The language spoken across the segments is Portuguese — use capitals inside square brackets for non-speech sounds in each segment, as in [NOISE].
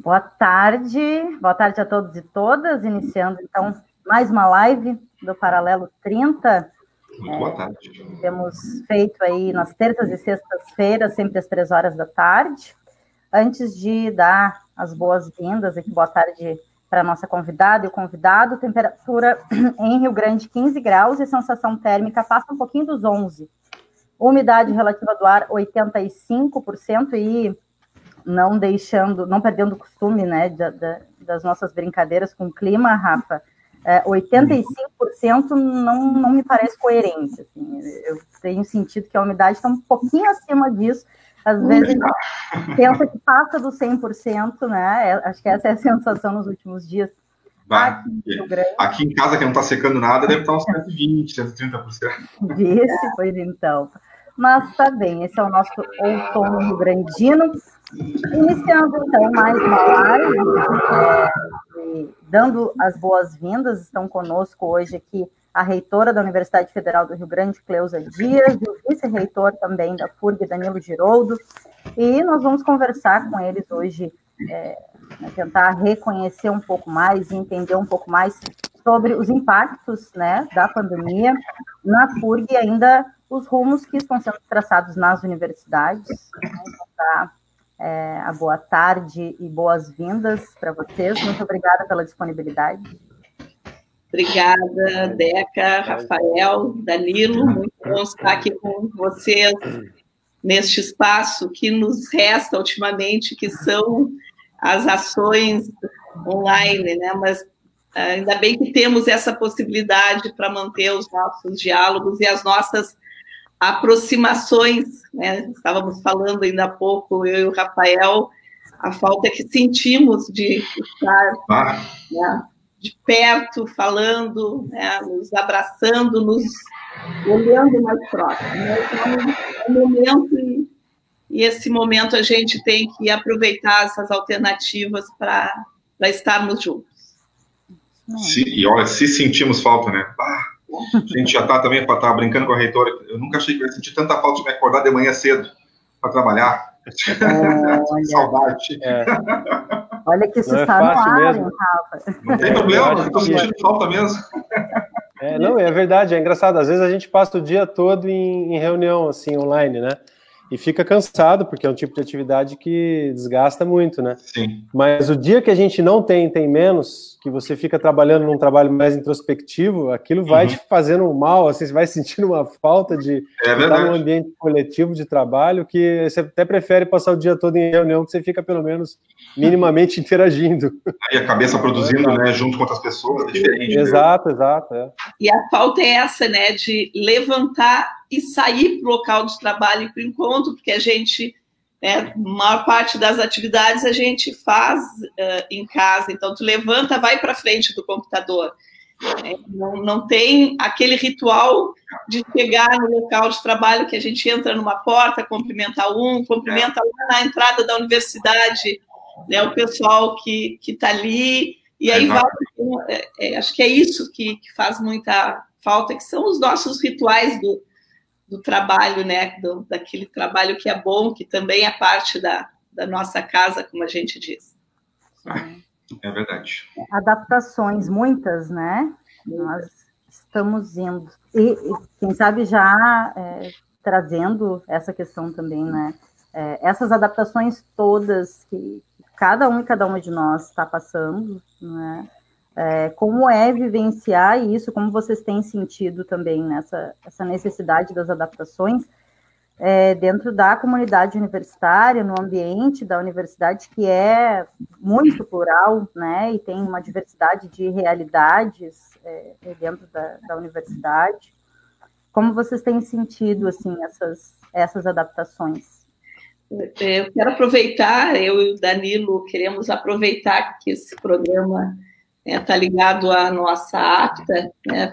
Boa tarde, boa tarde a todos e todas, iniciando então mais uma live do Paralelo 30. Muito boa tarde. É, temos feito aí nas terças e sextas-feiras, sempre às três horas da tarde. Antes de dar as boas-vindas aqui, boa tarde para nossa convidada e o convidado, temperatura [CLEARS THROAT] em Rio Grande 15 graus e sensação térmica passa um pouquinho dos 11. Umidade relativa do ar 85% e não deixando, não perdendo o costume, né, da, da, das nossas brincadeiras com o clima, Rafa, é, 85% não, não me parece coerente. Assim, eu tenho sentido que a umidade está um pouquinho acima disso. Às vezes pensa que passa do 100%, né? É, acho que essa é a [LAUGHS] sensação nos últimos dias. Aqui, aqui, em casa, que não está secando nada, deve estar uns 120%, 130%. Disse, pois então. Mas tá bem, esse é o nosso outono rio grandino. Iniciando então mais uma live, é, dando as boas-vindas, estão conosco hoje aqui a reitora da Universidade Federal do Rio Grande, Cleusa Dias, e o vice-reitor também da FURG, Danilo Giroldo, e nós vamos conversar com eles hoje, é, né, tentar reconhecer um pouco mais entender um pouco mais sobre os impactos né, da pandemia na FURG e ainda os rumos que estão sendo traçados nas universidades. Né, tá é, a boa tarde e boas-vindas para vocês. Muito obrigada pela disponibilidade. Obrigada, Deca, Rafael, Danilo. Muito bom estar aqui com vocês neste espaço que nos resta ultimamente, que são as ações online, né? Mas ainda bem que temos essa possibilidade para manter os nossos diálogos e as nossas aproximações, né? Estávamos falando ainda há pouco, eu e o Rafael, a falta que sentimos de estar ah. né, de perto, falando, né, nos abraçando, nos olhando mais próximo. Né? Então, é um momento e, esse momento a gente tem que aproveitar essas alternativas para estarmos juntos. Se, e olha, se sentimos falta, né? Ah a gente já está também, estava brincando com a reitora, eu nunca achei que ia sentir tanta falta de me acordar de manhã cedo para trabalhar. Olha, [LAUGHS] Saudade. É. Olha que isso não está é no ar, mesmo. Rafa. Não tem problema, estou sentindo é. falta mesmo. É, não, é verdade, é engraçado. Às vezes a gente passa o dia todo em, em reunião, assim, online, né? E fica cansado, porque é um tipo de atividade que desgasta muito, né? Sim. Mas o dia que a gente não tem, tem menos, que você fica trabalhando num trabalho mais introspectivo, aquilo vai uhum. te fazendo mal, assim, você vai sentindo uma falta de é estar num ambiente coletivo de trabalho que você até prefere passar o dia todo em reunião, que você fica pelo menos minimamente [LAUGHS] interagindo. E a cabeça produzindo, né, junto com outras pessoas, é diferente. Né? Exato, exato. É. E a falta é essa, né, de levantar e sair para o local de trabalho e para o encontro, porque a gente, né, maior parte das atividades a gente faz uh, em casa, então tu levanta, vai para frente do computador. É, não, não tem aquele ritual de chegar no local de trabalho que a gente entra numa porta, cumprimenta um, cumprimenta lá na entrada da universidade, né, o pessoal que está ali, e aí vai, é, é, acho que é isso que, que faz muita falta, que são os nossos rituais do, do trabalho, né? Do, daquele trabalho que é bom, que também é parte da, da nossa casa, como a gente diz. É verdade. Adaptações, muitas, né? Nós estamos indo. E, quem sabe, já é, trazendo essa questão também, né? É, essas adaptações todas que cada um e cada uma de nós está passando, né? É, como é vivenciar isso, como vocês têm sentido também nessa essa necessidade das adaptações, é, dentro da comunidade universitária, no ambiente da universidade, que é muito plural, né, e tem uma diversidade de realidades é, é dentro da, da, universidade. Como vocês têm sentido, assim, essas, essas adaptações? É, eu quero aproveitar, eu e o Danilo queremos aproveitar que esse programa está né, ligado à nossa APTA, né,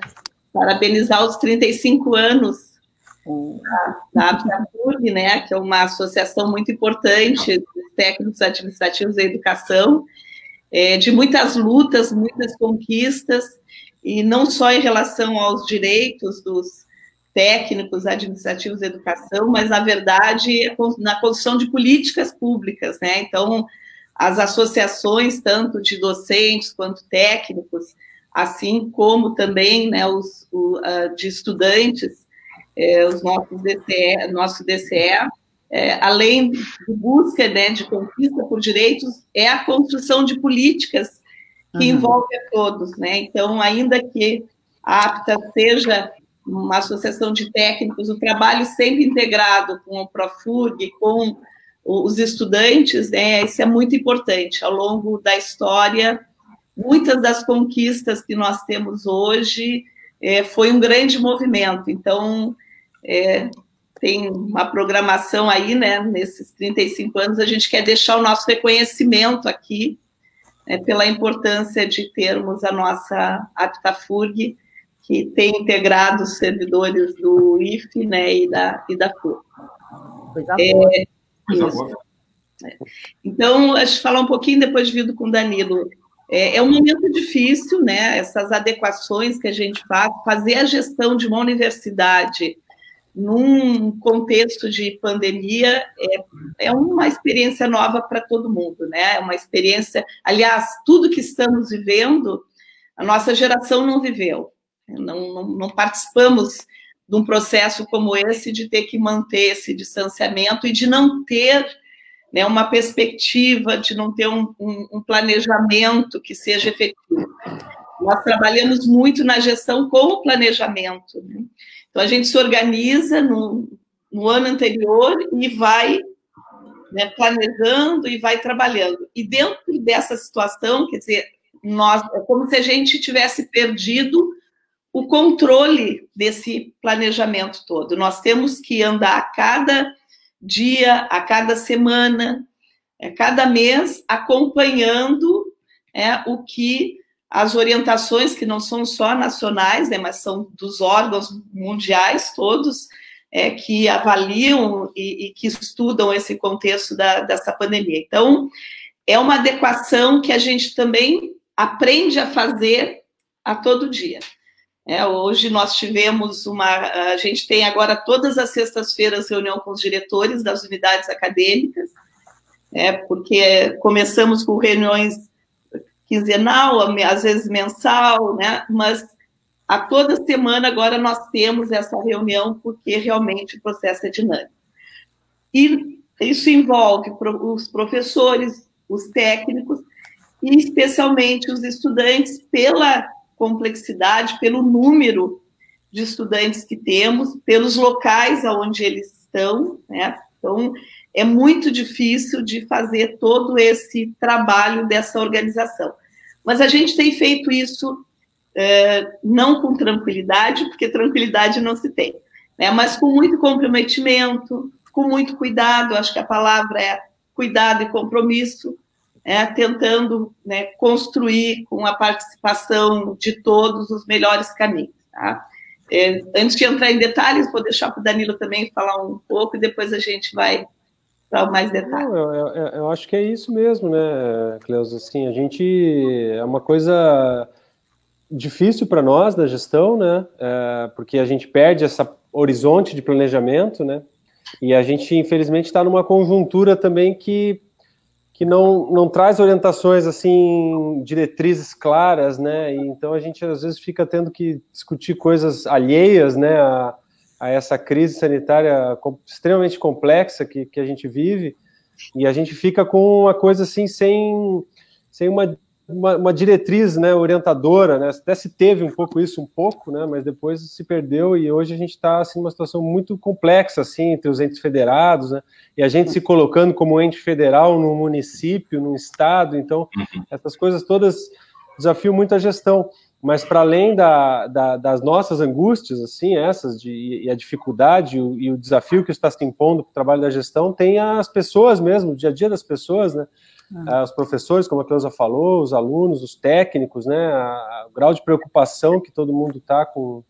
parabenizar os 35 anos da ABSAPURG, né, que é uma associação muito importante dos técnicos administrativos da educação, é, de muitas lutas, muitas conquistas, e não só em relação aos direitos dos técnicos administrativos da educação, mas, na verdade, na construção de políticas públicas, né, então, as associações, tanto de docentes quanto técnicos, assim como também né, os o, uh, de estudantes, é, os nossos DCE, nosso DCE, é, além de busca né, de conquista por direitos, é a construção de políticas que uhum. envolve a todos, né? Então, ainda que a APTA seja uma associação de técnicos, o trabalho sempre integrado com o Profurg, com os estudantes, né, isso é muito importante. Ao longo da história, muitas das conquistas que nós temos hoje é, foi um grande movimento. Então, é, tem uma programação aí, né, nesses 35 anos, a gente quer deixar o nosso reconhecimento aqui, né, pela importância de termos a nossa Aptafurg, que tem integrado os servidores do IFE, né, e da, e da FURG. É, é. Então, acho que falar um pouquinho depois de vir com o Danilo. É, é, um momento difícil, né? Essas adequações que a gente faz, fazer a gestão de uma universidade num contexto de pandemia é, é uma experiência nova para todo mundo, né? É uma experiência, aliás, tudo que estamos vivendo, a nossa geração não viveu. Não, não, não participamos de um processo como esse de ter que manter esse distanciamento e de não ter né, uma perspectiva, de não ter um, um, um planejamento que seja efetivo. Nós trabalhamos muito na gestão com o planejamento. Né? Então, a gente se organiza no, no ano anterior e vai né, planejando e vai trabalhando. E dentro dessa situação, quer dizer, nós, é como se a gente tivesse perdido o controle desse planejamento todo. Nós temos que andar a cada dia, a cada semana, a cada mês, acompanhando é, o que as orientações que não são só nacionais, né, mas são dos órgãos mundiais todos, é, que avaliam e, e, que estudam esse contexto da, dessa pandemia. Então, é uma adequação que a gente também aprende a fazer a todo dia. É, hoje nós tivemos uma. A gente tem agora todas as sextas-feiras reunião com os diretores das unidades acadêmicas, é, porque começamos com reuniões quinzenal, às vezes mensal, né? Mas a toda semana agora nós temos essa reunião porque realmente o processo é dinâmico. E isso envolve os professores, os técnicos e especialmente os estudantes pela complexidade, pelo número de estudantes que temos, pelos locais aonde eles estão, né? Então, é muito difícil de fazer todo esse trabalho dessa organização. Mas a gente tem feito isso é, não com tranquilidade, porque tranquilidade não se tem, né? mas com muito comprometimento, com muito cuidado, acho que a palavra é cuidado e compromisso, é, tentando né, construir com a participação de todos os melhores caminhos. Tá? É, antes de entrar em detalhes, vou deixar para o Danilo também falar um pouco e depois a gente vai para mais detalhes. eu, eu, eu, acho que é isso mesmo, né, Cleusa? Assim, a gente é uma coisa difícil para nós da gestão, né? É, porque a gente perde esse horizonte de planejamento, né? E a gente, infelizmente, está numa conjuntura também que, que não, não traz orientações, assim, diretrizes claras, né? E, então a gente, às vezes, fica tendo que discutir coisas alheias, né? A, a essa crise sanitária extremamente complexa que, que a gente vive, e a gente fica com uma coisa assim, sem, sem uma uma, uma, diretriz né, orientadora, né? Até se teve um pouco isso, um pouco, né? Mas depois se perdeu e hoje a gente está assim, numa situação muito complexa assim, entre os entes federados, né? E a gente se colocando como ente federal no município, no estado, então uhum. essas coisas todas desafiam muito a gestão. Mas para além da, da, das nossas angústias, assim, essas de, e a dificuldade e o, e o desafio que está se impondo para o trabalho da gestão, tem as pessoas mesmo, o dia a dia das pessoas, né? Ah. Os professores, como a Cleusa falou, os alunos, os técnicos, né? A, o grau de preocupação que todo mundo está com,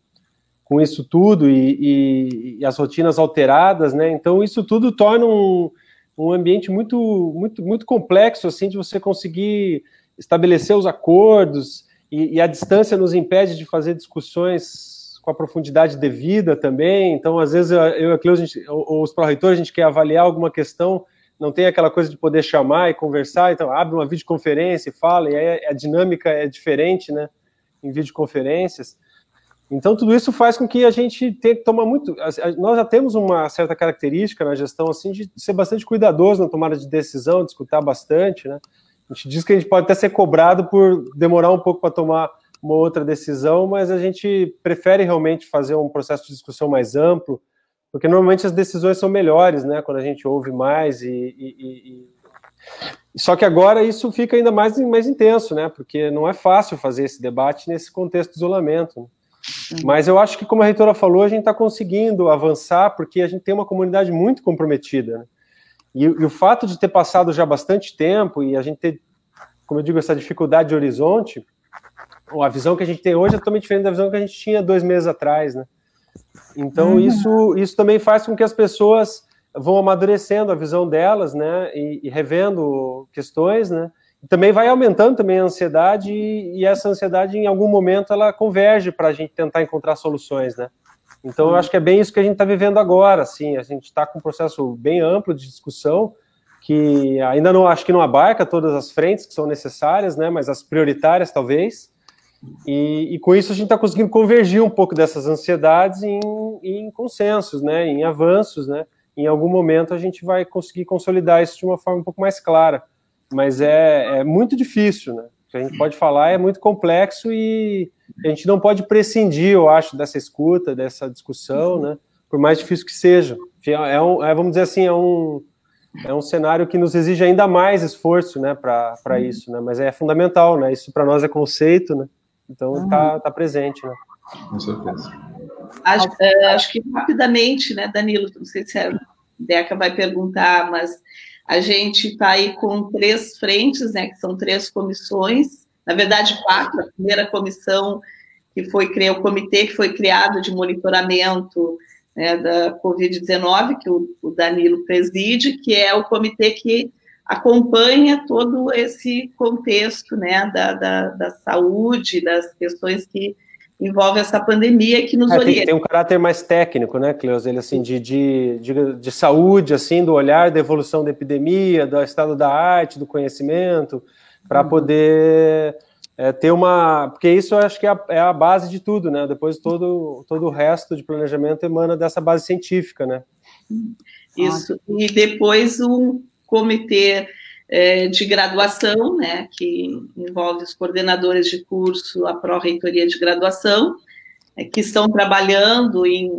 com isso tudo e, e, e, as rotinas alteradas, né? Então isso tudo torna um, um ambiente muito, muito, muito complexo, assim, de você conseguir estabelecer os acordos e, e, a distância nos impede de fazer discussões com a profundidade devida também. Então, às vezes, eu e a Cleusa, ou os pró-reitores, a gente quer avaliar alguma questão não tem aquela coisa de poder chamar e conversar, então abre uma videoconferência e fala, e aí a dinâmica é diferente, né, em videoconferências. Então, tudo isso faz com que a gente tenha que tomar muito. Nós já temos uma certa característica na gestão, assim, de ser bastante cuidadoso na tomada de decisão, de escutar bastante, né. A gente diz que a gente pode até ser cobrado por demorar um pouco para tomar uma outra decisão, mas a gente prefere realmente fazer um processo de discussão mais amplo, porque normalmente as decisões são melhores, né, quando a gente ouve mais e, e, e... só que agora isso fica ainda mais, mais intenso, né, porque não é fácil fazer esse debate nesse contexto de isolamento. Né? Mas eu acho que, como a reitora falou, a gente está conseguindo avançar porque a gente tem uma comunidade muito comprometida. Né? E, e, o fato de ter passado já bastante tempo e a gente ter, como eu digo, essa dificuldade de horizonte, a visão que a gente tem hoje é totalmente diferente da visão que a gente tinha dois meses atrás, né? Então, uhum. isso, isso também faz com que as pessoas vão amadurecendo a visão delas, né, e, e revendo questões, né, e também vai aumentando também a ansiedade e, e essa ansiedade, em algum momento, ela converge para a gente tentar encontrar soluções, né. Então, eu acho que é bem isso que a gente está vivendo agora, assim, a gente está com um processo bem amplo de discussão, que ainda não acho que não abarca todas as frentes que são necessárias, né, mas as prioritárias talvez, e, e, com isso a gente está conseguindo convergir um pouco dessas ansiedades em, em, consensos, né, em avanços, né. Em algum momento a gente vai conseguir consolidar isso de uma forma um pouco mais clara, mas é, é muito difícil, né. O que a gente pode falar é muito complexo e a gente não pode prescindir, eu acho, dessa escuta, dessa discussão, né, por mais difícil que seja. É um, é, vamos dizer assim, é um é um cenário que nos exige ainda mais esforço, né, para isso, né, mas é fundamental, né, isso para nós é conceito, né, então está uhum. tá presente, né? Com certeza. Acho, é, acho, que rapidamente, né, Danilo, não sei se a Deca vai perguntar, mas a gente está aí com três frentes, né, que são três comissões, na verdade quatro, a primeira comissão que foi o comitê que foi criado de monitoramento né, da Covid-19, que o, o Danilo preside, que é o comitê que acompanha todo esse contexto né, da, da, da saúde, das questões que envolvem essa pandemia que nos é, orienta. Tem, tem, um caráter mais técnico, né, Cleusa? Ele, assim, de, de, de, de, saúde, assim, do olhar da evolução da epidemia, do estado da arte, do conhecimento, para uhum. poder é, ter uma... Porque isso eu acho que é a, é a, base de tudo, né? Depois todo, todo o resto de planejamento emana dessa base científica, né? Isso. E depois um comitê é, de graduação, né, que envolve os coordenadores de curso, a pró-reitoria de graduação, é, que estão trabalhando em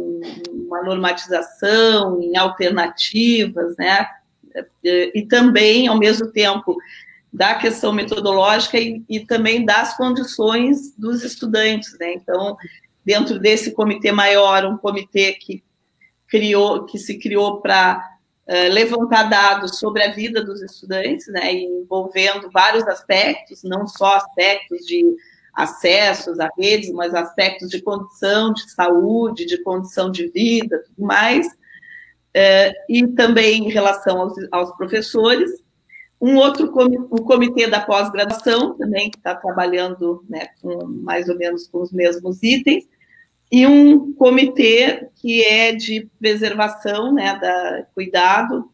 uma normatização, em alternativas, né, é, e também, ao mesmo tempo, da questão metodológica e, e também das condições dos estudantes, né, então, dentro desse comitê maior, um comitê que criou, que se criou para eh, levantar dados sobre a vida dos estudantes, né, envolvendo vários aspectos, não só aspectos de acessos a redes, mas aspectos de condição de saúde, de condição de vida, tudo mais, uh, e também em relação aos, aos professores. Um outro o comitê da pós-graduação, também, que está trabalhando né, com mais ou menos com os mesmos itens, e um comitê que é de preservação, né, da cuidado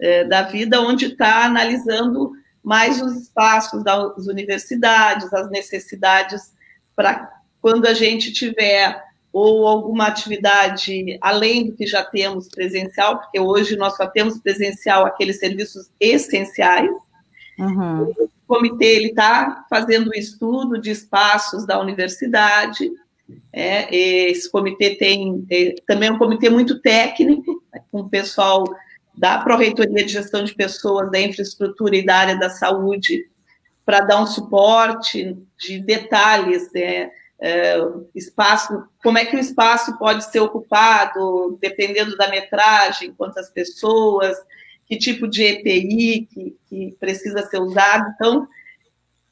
é, da vida, onde está analisando mais os espaços das universidades, as necessidades para quando a gente tiver ou alguma atividade além do que já temos presencial, porque hoje nós só temos presencial aqueles serviços essenciais. Uhum. comitê ele está fazendo um estudo de espaços da universidade. É, esse comitê tem também é um comitê muito técnico, né, com o pessoal da Pró-Reitoria de Gestão de Pessoas, da Infraestrutura e da área da saúde, para dar um suporte de detalhes, né, é, espaço, como é que o espaço pode ser ocupado, dependendo da metragem, quantas pessoas, que tipo de EPI que, que precisa ser usado. Então,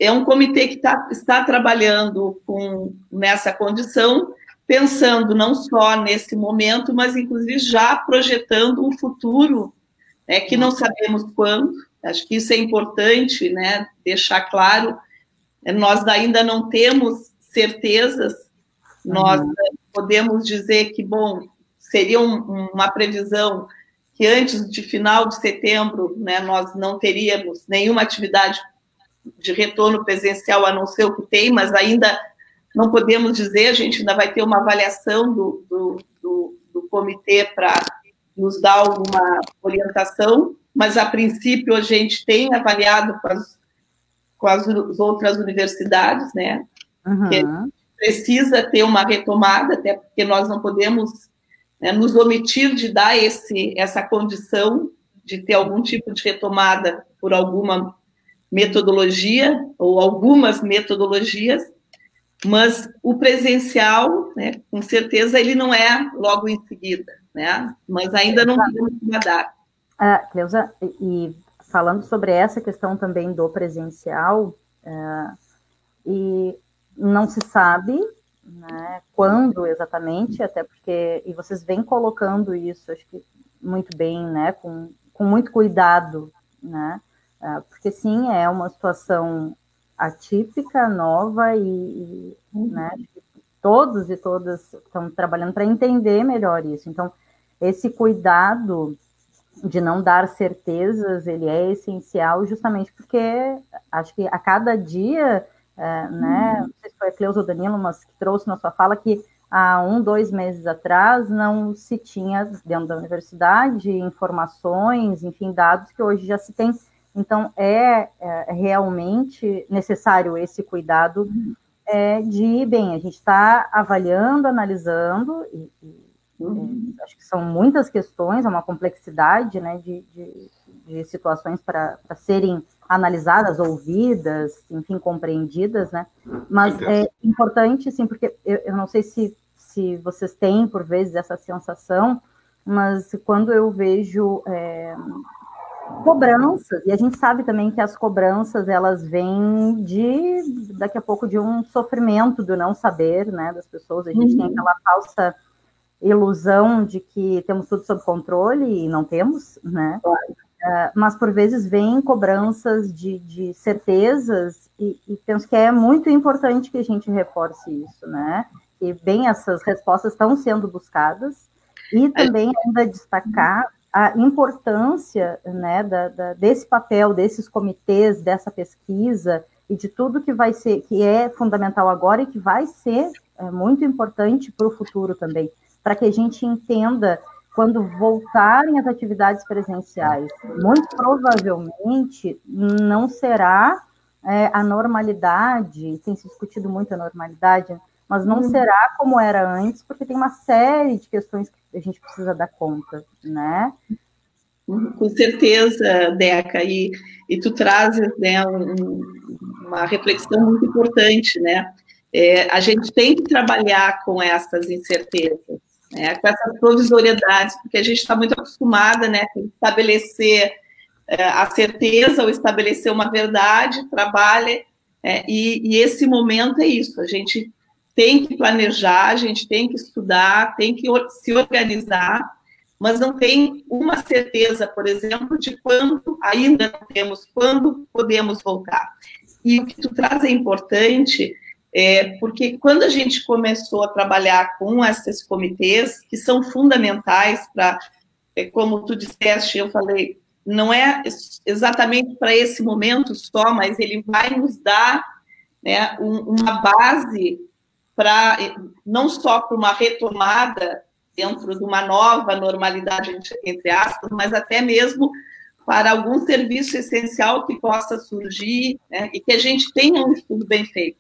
é um comitê que tá, está trabalhando com, nessa condição, pensando não só nesse momento, mas inclusive já projetando um futuro né, que não sabemos quando. Acho que isso é importante, né, deixar claro. Nós ainda não temos certezas, nós uhum. podemos dizer que, bom, seria um, uma previsão que antes de final de setembro, né, nós não teríamos nenhuma atividade de retorno presencial, a não ser o que tem, mas ainda não podemos dizer, a gente ainda vai ter uma avaliação do, do, do, do comitê para nos dar alguma orientação, mas a princípio a gente tem avaliado com as, com as outras universidades, né? Uhum. Precisa ter uma retomada, até porque nós não podemos né, nos omitir de dar esse, essa condição de ter algum tipo de retomada por alguma metodologia ou algumas metodologias, mas o presencial, né, com certeza, ele não é logo em seguida, né? Mas ainda não podemos mudar. Ah, Cleusa, e falando sobre essa questão também do presencial, uh, e não se sabe né, quando exatamente, até porque, e vocês vêm colocando isso, acho que muito bem, né, com, com muito cuidado, né, porque sim, é uma situação atípica, nova e, e né, todos e todas estão trabalhando para entender melhor isso. Então, esse cuidado de não dar certezas, ele é essencial justamente porque acho que a cada dia é, né? Não sei se foi a Cleusa ou Danilo, mas que trouxe na sua fala que há um, dois meses atrás não se tinha dentro da universidade informações, enfim, dados que hoje já se tem. Então, é, é realmente necessário esse cuidado é, de, bem, a gente está avaliando, analisando, e, e uhum. é, acho que são muitas questões, é uma complexidade né, de, de, de situações para serem analisadas, ouvidas, enfim, compreendidas, né? Mas é importante, sim, porque eu, eu não sei se, se vocês têm, por vezes, essa sensação, mas quando eu vejo é, cobranças, e a gente sabe também que as cobranças, elas vêm de, daqui a pouco, de um sofrimento do não saber, né, das pessoas, a gente uhum. tem aquela falsa ilusão de que temos tudo sob controle e não temos, né? Claro. Uh, mas por vezes vêm cobranças de, de certezas, e, e, penso que é muito importante que a gente reforce isso, né? E bem, essas respostas estão sendo buscadas, e também ainda destacar a importância né, da, da, desse papel, desses comitês, dessa pesquisa, e de tudo que vai ser, que é fundamental agora e que vai ser é, muito importante para o futuro também, para que a gente entenda quando voltarem as atividades presenciais, muito provavelmente não será é, a normalidade, tem se discutido muito a normalidade, mas não uhum. será como era antes, porque tem uma série de questões que a gente precisa dar conta, né? Com certeza, Deca, e, e tu trazes né, um, uma reflexão muito importante, né? É, a gente tem que trabalhar com essas incertezas, né, com essas provisoriedades, porque a gente está muito acostumada né, a estabelecer é, a certeza ou estabelecer uma verdade, trabalha, é, e, e, esse momento é isso, a gente tem que planejar, a gente tem que estudar, tem que se organizar, mas não tem uma certeza, por exemplo, de quando, ainda não temos, quando podemos voltar. E o que tu traz é importante, é, porque quando a gente começou a trabalhar com esses comitês, que são fundamentais para, é, como tu disseste, eu falei, não é exatamente para esse momento só, mas ele vai nos dar né, um, uma base para, não só para uma retomada dentro de uma nova normalidade, entre aspas, mas até mesmo para algum serviço essencial que possa surgir né, e que a gente tenha um estudo bem feito.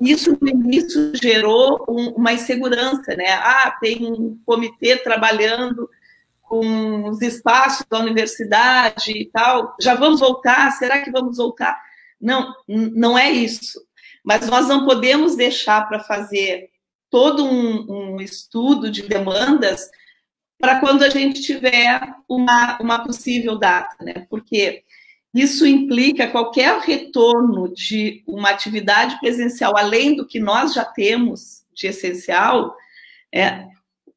Isso no início gerou um, uma insegurança, né? Ah, tem um comitê trabalhando com os espaços da universidade e tal. Já vamos voltar? Será que vamos voltar? Não, não é isso. Mas nós não podemos deixar para fazer todo um, um estudo de demandas para quando a gente tiver uma, uma possível data, né? Porque isso implica qualquer retorno de uma atividade presencial, além do que nós já temos de essencial, é,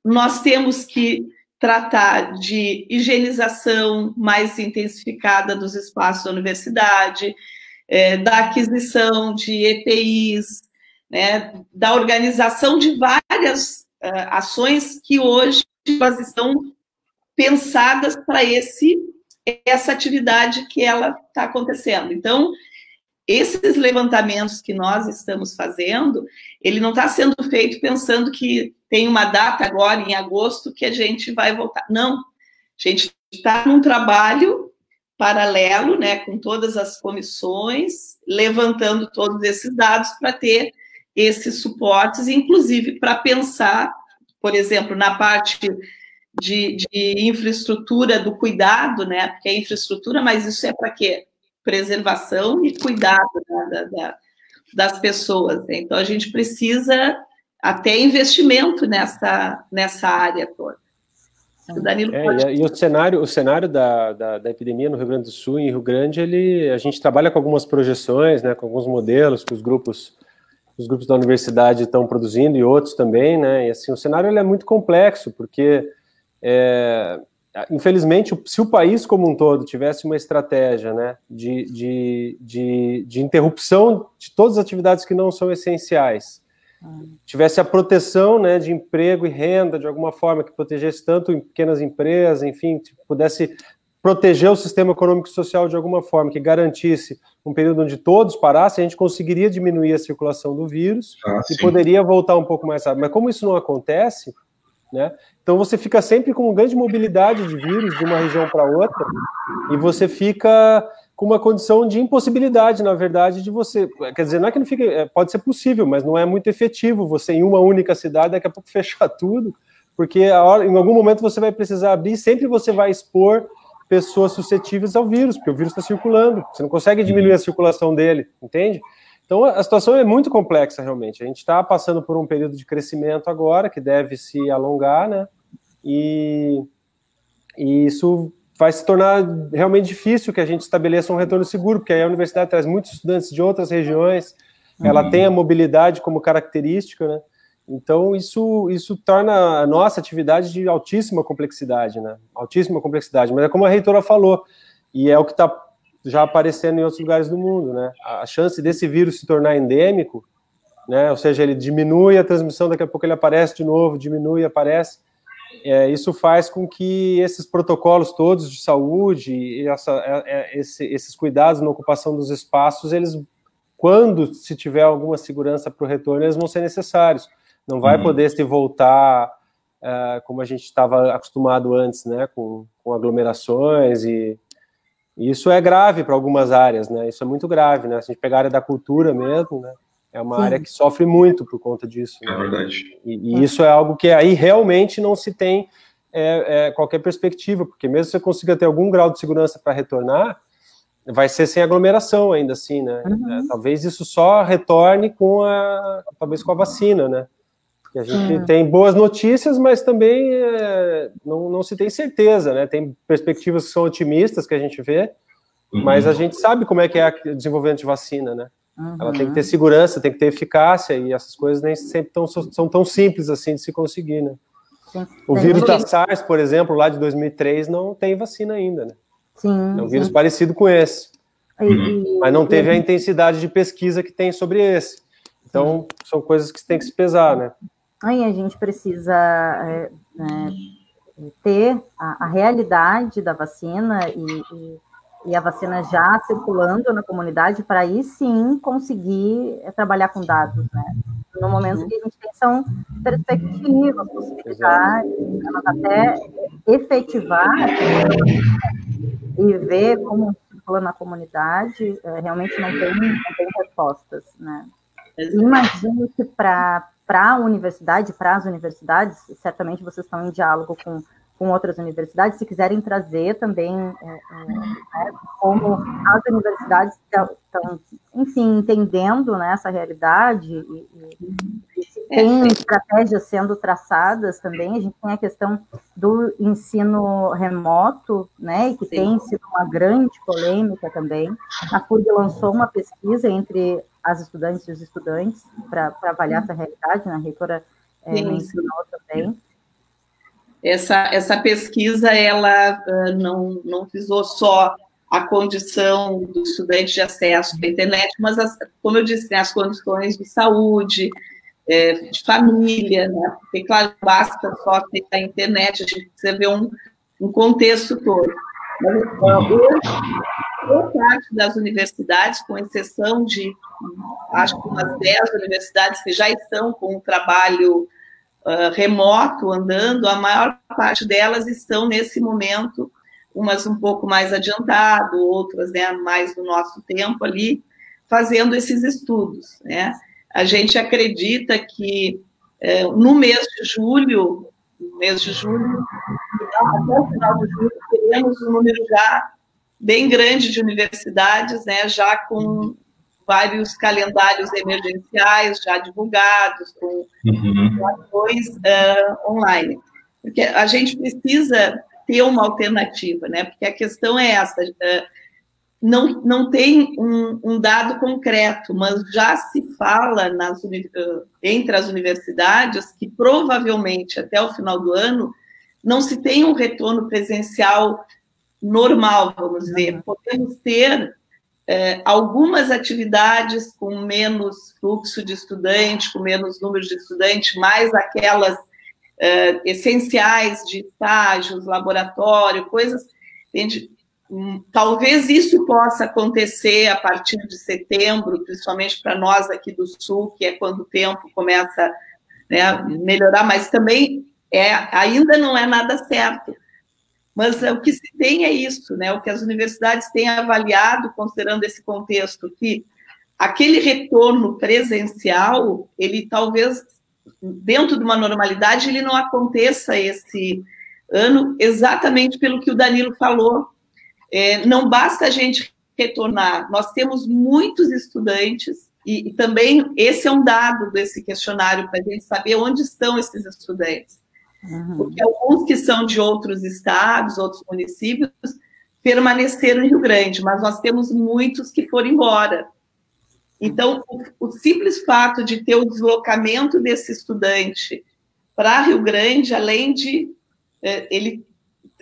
nós temos que tratar de higienização mais intensificada dos espaços da universidade, é, da aquisição de EPIs, né, da organização de várias uh, ações que hoje elas estão pensadas para esse essa atividade que ela está acontecendo. Então, esses levantamentos que nós estamos fazendo, ele não está sendo feito pensando que tem uma data agora, em agosto, que a gente vai voltar. Não. A gente está num trabalho paralelo, né, com todas as comissões, levantando todos esses dados para ter esses suportes, inclusive para pensar por exemplo, na parte de, de, infraestrutura do cuidado, né? Porque é infraestrutura, mas isso é para quê? Preservação e cuidado né? da, da, das pessoas. Né? Então a gente precisa até investimento nessa, nessa área toda. O Danilo é, pode... E o cenário, o cenário da, da, da, epidemia no Rio Grande do Sul e em Rio Grande, ele, a gente trabalha com algumas projeções, né, com alguns modelos que os grupos os grupos da universidade estão produzindo e outros também, né? E assim, o cenário ele é muito complexo, porque, é, infelizmente, se o país como um todo tivesse uma estratégia né, de, de, de, de interrupção de todas as atividades que não são essenciais, tivesse a proteção né, de emprego e renda de alguma forma, que protegesse tanto em pequenas empresas, enfim, pudesse proteger o sistema econômico e social de alguma forma, que garantisse um período onde todos parassem, a gente conseguiria diminuir a circulação do vírus ah, e sim. poderia voltar um pouco mais rápido. Mas como isso não acontece, né? Então você fica sempre com grande mobilidade de vírus de uma região para outra e você fica com uma condição de impossibilidade, na verdade, de você. Quer dizer, não é que não fica. É, pode ser possível, mas não é muito efetivo você em uma única cidade daqui a pouco [LAUGHS] fechar tudo, porque hora, em algum momento você vai precisar abrir, e sempre você vai expor pessoas suscetíveis ao vírus, porque o vírus está circulando, você não consegue diminuir a circulação dele, entende? Então a situação é muito complexa realmente. A gente está passando por um período de crescimento agora que deve se alongar, né? E, e isso vai se tornar realmente difícil que a gente estabeleça um retorno seguro, porque aí a universidade traz muitos estudantes de outras regiões, ela uhum. tem a mobilidade como característica, né? Então, isso, isso torna a nossa atividade de altíssima complexidade, né? Altíssima complexidade. Mas é como a reitora falou, e é o que está já aparecendo em outros lugares do mundo, né? A chance desse vírus se tornar endêmico, né? Ou seja, ele diminui a transmissão, daqui a pouco ele aparece de novo, diminui aparece. É, isso faz com que esses protocolos todos de saúde e essa, é, é, esse, esses cuidados na ocupação dos espaços, eles, quando se tiver alguma segurança para o retorno, eles vão ser necessários não vai uhum. poder se voltar uh, como a gente estava acostumado antes, né, com, com aglomerações e, e isso é grave para algumas áreas, né, isso é muito grave, né, se a gente pegar a área da cultura mesmo, né, é uma Sim. área que sofre muito por conta disso. Né? É verdade. E, e, isso é algo que aí realmente não se tem é, é, qualquer perspectiva, porque mesmo se você consiga ter algum grau de segurança para retornar, vai ser sem aglomeração ainda assim, né? Uhum. É, talvez isso só retorne com a, talvez com a vacina, né? a gente tem boas notícias, mas também é, não, não se tem certeza, né? Tem perspectivas que são otimistas que a gente vê, uhum. mas a gente sabe como é que é o desenvolvimento de vacina, né? Uhum. Ela tem que ter segurança, tem que ter eficácia, e essas coisas nem sempre tão, são tão simples assim de se conseguir, né? Sim. O vírus da SARS, por exemplo, lá de 2003, não tem vacina ainda, né? Sim, é um vírus sim. parecido com esse. Uhum. Mas não teve a intensidade de pesquisa que tem sobre esse. Então, são coisas que tem que se pesar, né? Aí a gente precisa é, né, ter a, a, realidade da vacina e, e, e, a vacina já circulando na comunidade para aí sim conseguir é, trabalhar com dados, né? No momento que a gente tem são perspectivas, possibilidades, até efetivar e ver como circula na comunidade, é, realmente não tem, não tem respostas, né? Imagino que para a universidade, para as universidades, certamente vocês estão em diálogo com com outras universidades, se quiserem trazer também é, é, né, como as universidades estão, enfim, entendendo né, essa realidade e, e, se tem é. estratégias sendo traçadas também, a gente tem a questão do ensino remoto, né, que Sim. tem sido uma grande polêmica também. A FURG lançou uma pesquisa entre as estudantes e os estudantes para avaliar essa realidade, né, a reitora é, mencionou também. Essa, essa pesquisa, ela uh, não, não visou só a condição do estudante de acesso à internet, mas, as, como eu disse, né, as condições de saúde, é, de família, né? porque, claro, basta só ter a internet, a gente precisa ver um, um contexto todo. Mas, hoje, boa parte das universidades, com exceção de, acho que umas 10 universidades que já estão com um trabalho uh, remoto andando, a maior parte delas estão nesse momento, umas um pouco mais adiantado, outras né, mais no nosso tempo ali, fazendo esses estudos. Né? A gente acredita que uh, no mês de julho, no mês de julho, até o final de julho, teremos um número já bem grande de universidades, né, já com vários calendários emergenciais já divulgados, com uhum. ações uh, online. Porque a gente precisa ter uma alternativa, né? Porque a questão é essa. Uh, não, não tem um, um, dado concreto, mas já se fala nas, uh, entre as universidades que provavelmente até o final do ano não se tem um retorno presencial normal, vamos dizer. Uhum. Podemos ter é, algumas atividades com menos fluxo de estudante, com menos número de estudantes, mais aquelas é, essenciais de estágios, laboratório, coisas. Entende? Hum, talvez isso possa acontecer a partir de setembro, principalmente para nós aqui do Sul, que é quando o tempo começa né, melhorar, mas também é, ainda não é nada certo mas o que se tem é isso, né? O que as universidades têm avaliado, considerando esse contexto, que aquele retorno presencial, ele talvez, dentro de uma normalidade, ele não aconteça esse ano, exatamente pelo que o Danilo falou. É, não basta a gente retornar, nós temos muitos estudantes, e, e também esse é um dado desse questionário, para a gente saber onde estão esses estudantes. Uhum. Porque alguns que são de outros estados, outros municípios, permaneceram em Rio Grande, mas nós temos muitos que foram embora. Então, o, o simples fato de ter o deslocamento desse estudante para Rio Grande, além de é, ele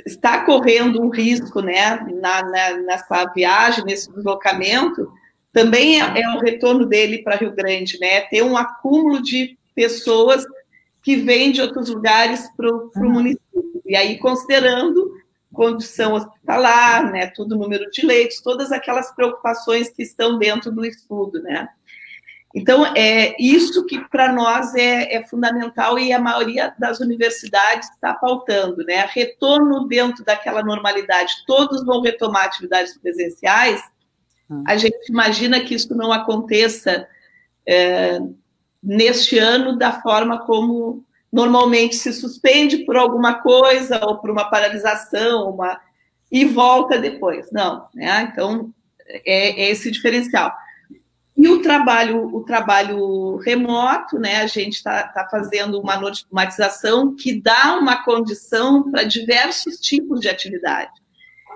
está correndo um risco né, na, na, nessa viagem, nesse deslocamento, também é, é o retorno dele para Rio Grande, né? Ter um acúmulo de pessoas que vem de outros lugares para o uhum. município. E aí, considerando condição hospitalar, né, todo o número de leitos, todas aquelas preocupações que estão dentro do estudo, né. Então, é isso que para nós é, é, fundamental e a maioria das universidades está pautando, né? Retorno dentro daquela normalidade, todos vão retomar atividades presenciais. A gente imagina que isso não aconteça é, neste ano da forma como normalmente se suspende por alguma coisa ou por uma paralisação, uma e volta depois. Não, né? Então é, é esse diferencial. E o trabalho, o trabalho remoto, né? A gente está tá fazendo uma normatização que dá uma condição para diversos tipos de atividade,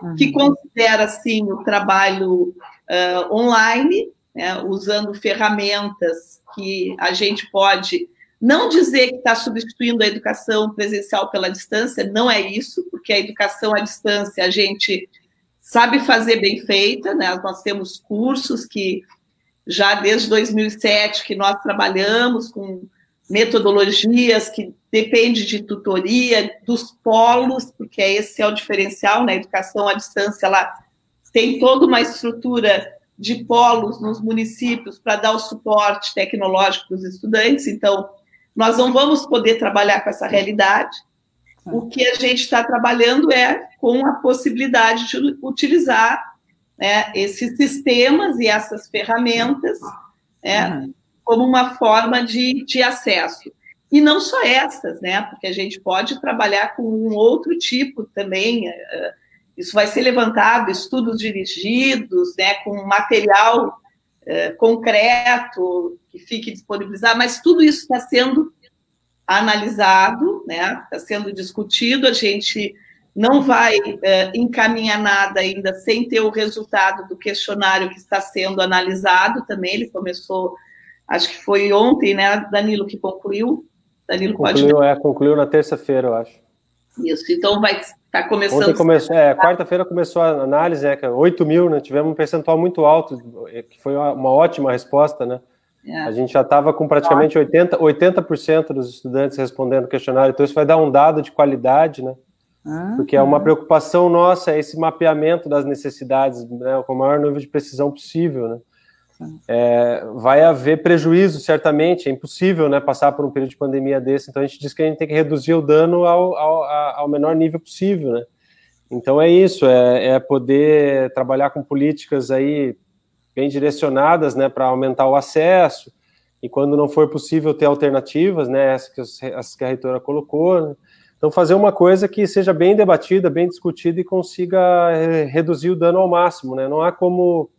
uhum. que considera assim o trabalho uh, online, né, usando ferramentas que a gente pode não dizer que está substituindo a educação presencial pela distância, não é isso, porque a educação à distância a gente sabe fazer bem feita, né? Nós temos cursos que já desde 2007 que nós trabalhamos com metodologias que depende de tutoria dos polos, porque esse é o diferencial né? educação à distância, ela tem toda uma estrutura de polos nos municípios para dar o suporte tecnológico para os estudantes. Então, nós não vamos poder trabalhar com essa realidade. o que a gente está trabalhando é com a possibilidade de utilizar né, esses sistemas e essas ferramentas né, como uma forma de, de acesso. E não só essas, né? Porque a gente pode trabalhar com um outro tipo também. Eh, isso vai ser levantado, estudos dirigidos, né, com material eh, concreto que fique disponibilizado, mas tudo isso está sendo analisado, né? Está sendo discutido. A gente não vai uh, encaminhar nada ainda sem ter o resultado do questionário que está sendo analisado também. Ele começou, acho que foi ontem, né, Danilo, que concluiu. Danilo concluiu, pode. É, concluiu na terça-feira, eu acho. Isso, então vai tá começando. Ontem começou, é, quarta-feira começou a análise, é, 8 mil, né? Tivemos um percentual muito alto, que foi uma, uma ótima resposta, né? É. A gente já estava com praticamente 80%, 80 dos estudantes respondendo o questionário, então isso vai dar um dado de qualidade, né? Ah, Porque é uma preocupação nossa, esse mapeamento das necessidades, né, com o maior nível de precisão possível, né? É, vai haver prejuízo, certamente, é impossível né, passar por um período de pandemia desse, então a gente diz que a gente tem que reduzir o dano ao, ao, ao menor nível possível, né? Então é isso, é, é poder trabalhar com políticas aí bem direcionadas, né, para aumentar o acesso, e quando não for possível ter alternativas, né, as que, as que a reitora colocou, né? então fazer uma coisa que seja bem debatida, bem discutida e consiga eh, reduzir o dano ao máximo, né, não há como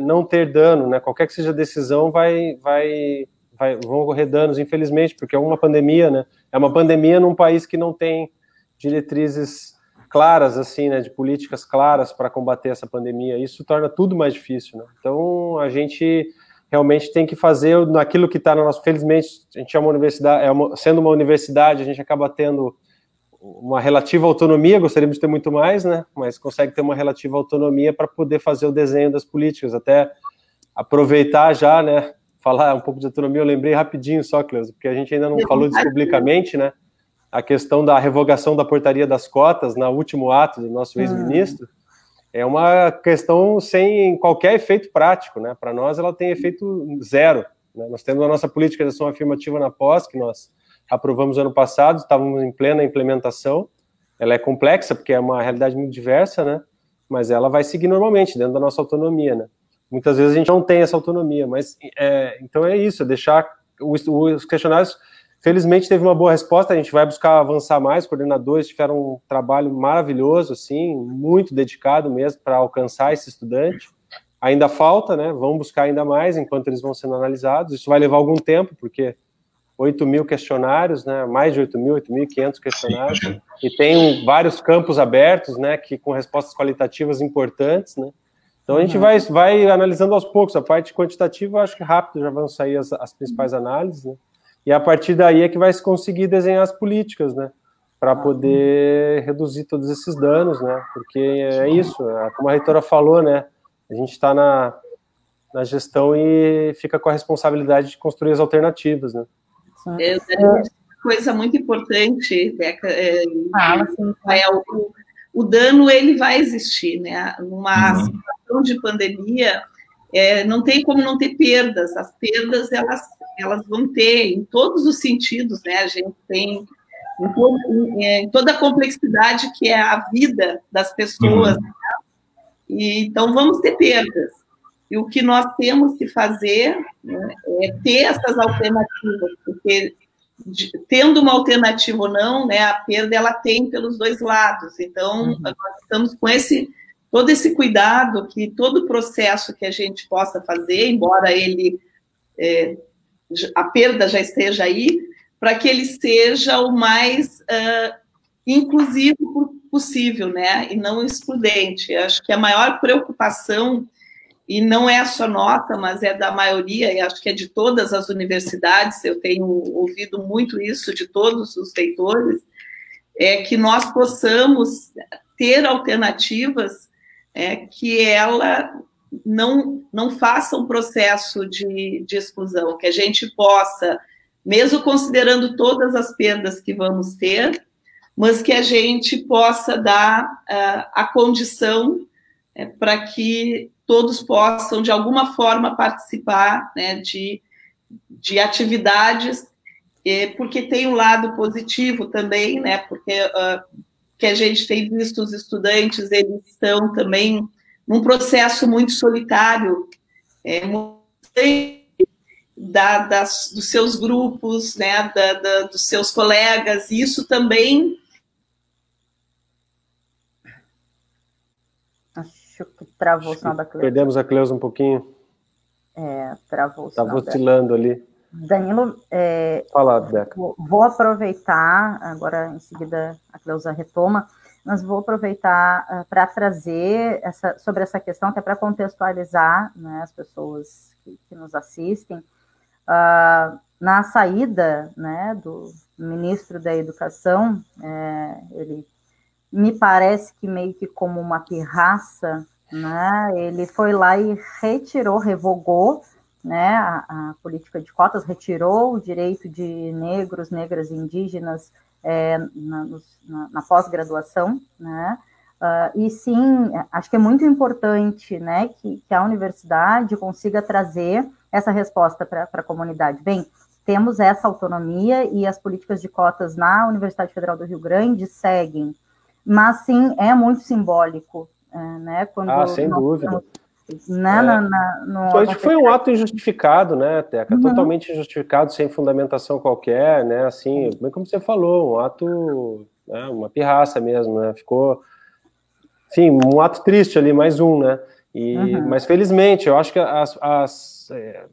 não ter dano, né, qualquer que seja a decisão vai, vai, vai, vão ocorrer danos, infelizmente, porque é uma pandemia, né, é uma pandemia num país que não tem diretrizes claras, assim, né, de políticas claras para combater essa pandemia. Isso torna tudo mais difícil, né? Então, a gente realmente tem que fazer naquilo que está na nossa. Felizmente, a gente é uma universidade, é uma, sendo uma universidade, a gente acaba tendo uma relativa autonomia. Gostaríamos de ter muito mais, né? Mas consegue ter uma relativa autonomia para poder fazer o desenho das políticas. Até aproveitar já, né? Falar um pouco de autonomia. Eu lembrei rapidinho só, Cleusa, porque a gente ainda não falou disso publicamente, né? a questão da revogação da portaria das cotas no último ato do nosso ex-ministro, é uma questão sem qualquer efeito prático, né? Para nós ela tem efeito zero. Né? Nós temos a nossa política de ação afirmativa na pós, que nós aprovamos ano passado, estávamos em plena implementação. Ela é complexa, porque é uma realidade muito diversa, né? Mas ela vai seguir normalmente, dentro da nossa autonomia, né? Muitas vezes a gente não tem essa autonomia, mas é, então é isso, é deixar os, os questionários Felizmente teve uma boa resposta, a gente vai buscar avançar mais, os coordenadores tiveram um trabalho maravilhoso, assim, muito dedicado mesmo para alcançar esse estudante. Ainda falta, né? Vamos buscar ainda mais enquanto eles vão sendo analisados. Isso vai levar algum tempo, porque 8 mil questionários, né? Mais de 8 mil, 8.500 questionários, e tem vários campos abertos, né? Que com respostas qualitativas importantes, né? Então a gente uhum. vai, vai analisando aos poucos. A parte quantitativa, acho que rápido já vão sair as, as principais análises, né? E a partir daí é que vai se conseguir desenhar as políticas, né? Para ah, poder reduzir todos esses danos, né? Porque é isso, é como a reitora falou, né? A gente está na, na gestão e fica com a responsabilidade de construir as alternativas, né? É, uma coisa muito importante, Beca, é, é o, o, dano ele vai existir, né? Numa uhum. situação de pandemia, é, não tem como não ter perdas. As perdas elas elas vão ter em todos os sentidos, né? A gente tem em, todo, em, em toda a complexidade que é a vida das pessoas. Uhum. Né? E, então, vamos ter perdas. E o que nós temos que fazer né, é ter essas alternativas, porque de, tendo uma alternativa ou não, né, a perda ela tem pelos dois lados. Então, uhum. nós estamos com esse todo esse cuidado que todo o processo que a gente possa fazer, embora ele é, a perda já esteja aí, para que ele seja o mais uh, inclusivo possível, né? E não excludente. Acho que a maior preocupação, e não é só nota, mas é da maioria, e acho que é de todas as universidades, eu tenho ouvido muito isso de todos os reitores, é que nós possamos ter alternativas é, que ela não, não faça um processo de, de exclusão, que a gente possa, mesmo considerando todas as perdas que vamos ter, mas que a gente possa dar uh, a condição é, para que todos possam, de alguma forma, participar né, de, de atividades porque tem um lado positivo também, né? Porque uh, que a gente tem visto os estudantes, eles estão também num processo muito solitário, é, da, das, dos seus grupos, né, da, da, dos seus colegas, e isso também. Acho que travou o som da Cleusa. Perdemos a Cleusa um pouquinho. É, travou o som. Estava oscilando ali. Danilo, é, Fala, Beca. Vou, aproveitar, agora em seguida a Cleusa retoma, mas vou aproveitar uh, para trazer essa, sobre essa questão, que é para contextualizar né, as pessoas que, que nos assistem. Uh, na saída né, do ministro da Educação, é, ele me parece que meio que como uma pirraça, né, ele foi lá e retirou, revogou né, a, a, política de cotas retirou o direito de negros, negras e indígenas é, na, na, na pós-graduação, né, uh, e sim, acho que é muito importante, né, que, que a universidade consiga trazer essa resposta para a comunidade. Bem, temos essa autonomia e as políticas de cotas na Universidade Federal do Rio Grande seguem, mas sim, é muito simbólico, né, quando ah, sem dúvida. Temos, né, é. na, na, no, foi, foi um ato injustificado, né, Teca? Uhum. Totalmente injustificado, sem fundamentação qualquer, né? Assim, bem como você falou, um ato, né, uma pirraça mesmo, né? Ficou, enfim, um ato triste ali, mais um, né? E, uhum. Mas felizmente, eu acho que as, as é,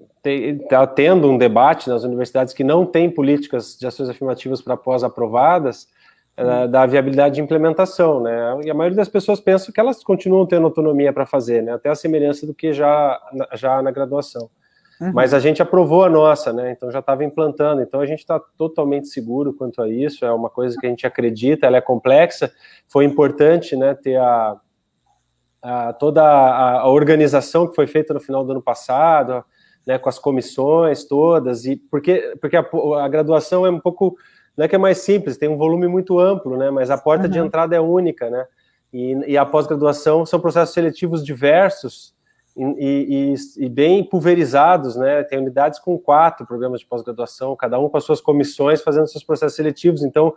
tá tendo um debate nas universidades que não tem políticas de ações afirmativas para pós-aprovadas, uh, da viabilidade de implementação, né? E a maioria das pessoas pensa que elas continuam tendo autonomia para fazer, né? Até a semelhança do que já, já na graduação. Uhum. Mas a gente aprovou a nossa, né? Então já estava implantando. Então a gente está totalmente seguro quanto a isso. É uma coisa que a gente acredita. Ela é complexa. Foi importante, né? Ter a, a toda a, a, organização que foi feita no final do ano passado, né? Com as comissões todas e porque porque a, a graduação é um pouco não é que é mais simples, tem um volume muito amplo, né? Mas a porta uhum. de entrada é única, né? E, e a pós-graduação são processos seletivos diversos e, e, e, bem pulverizados, né? Tem unidades com quatro programas de pós-graduação, cada um com as suas comissões fazendo seus processos seletivos. Então,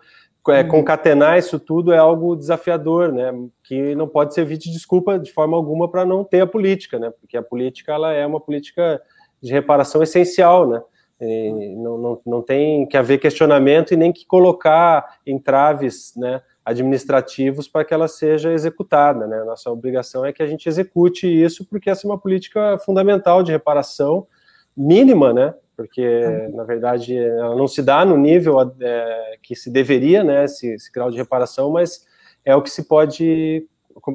é, uhum. concatenar isso tudo é algo desafiador, né? Que não pode servir de desculpa de forma alguma para não ter a política, né? Porque a política ela é uma política de reparação essencial, né? Não, não, não tem que haver questionamento e nem que colocar entraves né, administrativos para que ela seja executada. Né? Nossa obrigação é que a gente execute isso, porque essa é uma política fundamental de reparação mínima, né? porque, na verdade, ela não se dá no nível é, que se deveria, né, esse, esse grau de reparação, mas é o que se pode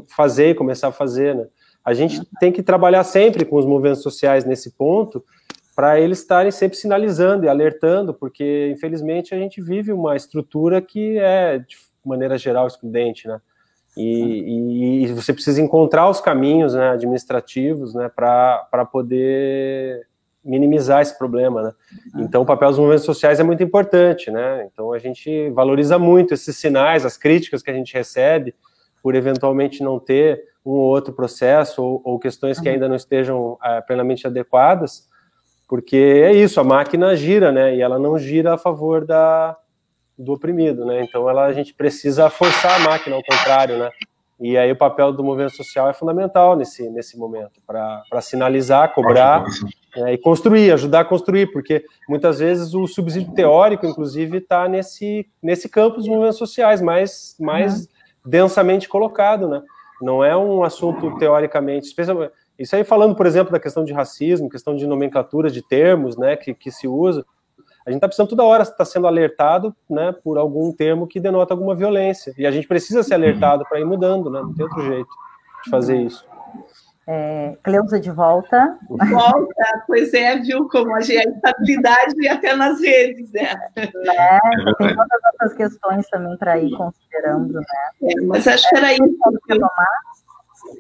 fazer e começar a fazer. Né? A gente tem que trabalhar sempre com os movimentos sociais nesse ponto, para eles estarem sempre sinalizando e alertando, porque infelizmente a gente vive uma estrutura que é de maneira geral excludente, né? E, e, você precisa encontrar os caminhos né, administrativos né, para poder minimizar esse problema, né? Então, o papel dos movimentos sociais é muito importante, né? Então, a gente valoriza muito esses sinais, as críticas que a gente recebe por eventualmente não ter um ou outro processo ou, ou questões que ainda não estejam é, plenamente adequadas, porque é isso, a máquina gira, né? E ela não gira a favor da, do oprimido, né? Então ela, a gente precisa forçar a máquina ao contrário, né? E aí o papel do movimento social é fundamental nesse, nesse momento, para sinalizar, cobrar né, e construir, ajudar a construir, porque muitas vezes o subsídio teórico, inclusive, está nesse, nesse campo dos movimentos sociais, mais, mais uhum. densamente colocado, né? Não é um assunto teoricamente, especialmente isso aí falando, por exemplo, da questão de racismo, questão de nomenclatura de termos, né, que, que se usa, a gente está precisando toda hora estar tá sendo alertado, né, por algum termo que denota alguma violência, e a gente precisa ser alertado para ir mudando, né, não tem outro jeito de fazer isso. É, Cleusa de volta. Volta, pois é, viu como a, gente, a estabilidade até nas redes, né? né? Tem todas essas questões também para ir considerando, né? É, mas acho que era isso. Eu...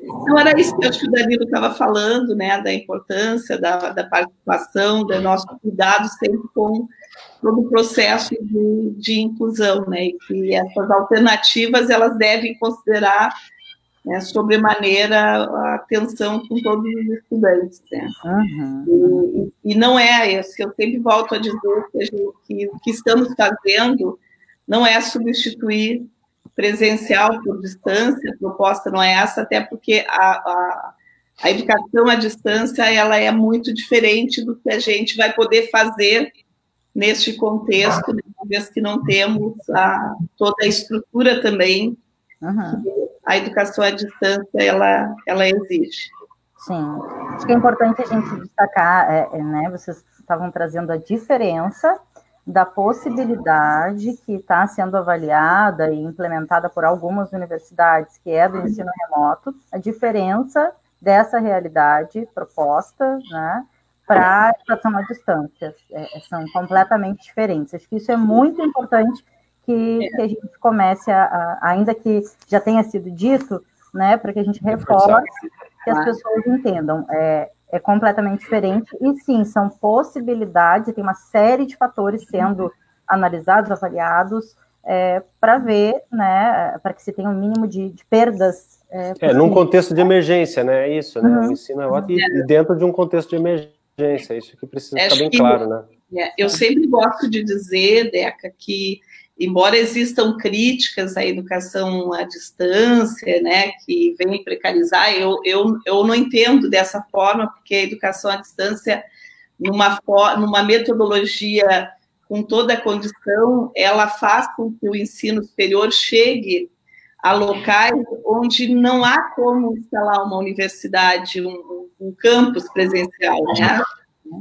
Então, era isso que o Danilo estava falando, né, da importância da, da participação, do nosso cuidado sempre com todo o processo de, de inclusão, né, e que essas alternativas, elas devem considerar né, sobremaneira a atenção com todos os estudantes. Né? Uhum. E, e, não é isso, eu sempre volto a dizer que, gente, que o que estamos fazendo não é substituir presencial por distância, a proposta não é essa, até porque a, a, a educação à distância ela é muito diferente do que a gente vai poder fazer neste contexto, né, uma vez que não temos a, toda a estrutura também uhum. a educação à distância ela, ela exige. Sim, acho que é importante a gente destacar, é, é, né, vocês estavam trazendo a diferença da possibilidade que está sendo avaliada e implementada por algumas universidades, que é do ensino remoto, a diferença dessa realidade proposta, né, para a educação à distância. É, são completamente diferentes. Acho que isso é muito importante que, que a gente comece a, a, ainda que já tenha sido dito, né, para que a gente reforce, que as pessoas entendam. É, é completamente diferente. E sim, são possibilidades, tem uma série de fatores sendo analisados, avaliados, é, para ver, né, para que se tenha um mínimo de, de perdas. É, é, num contexto de emergência, né? É isso, né? Uhum. O ensino é ótimo e dentro de um contexto de emergência, isso que precisa ficar bem claro, né? É, eu sempre gosto de dizer, Deca, que embora existam críticas à educação à distância, né, que vem precarizar, eu, eu, eu não entendo dessa forma, porque a educação à distância, numa, numa metodologia com toda a condição, ela faz com que o ensino superior chegue a locais onde não há como instalar uma universidade, um, um campus presencial, né?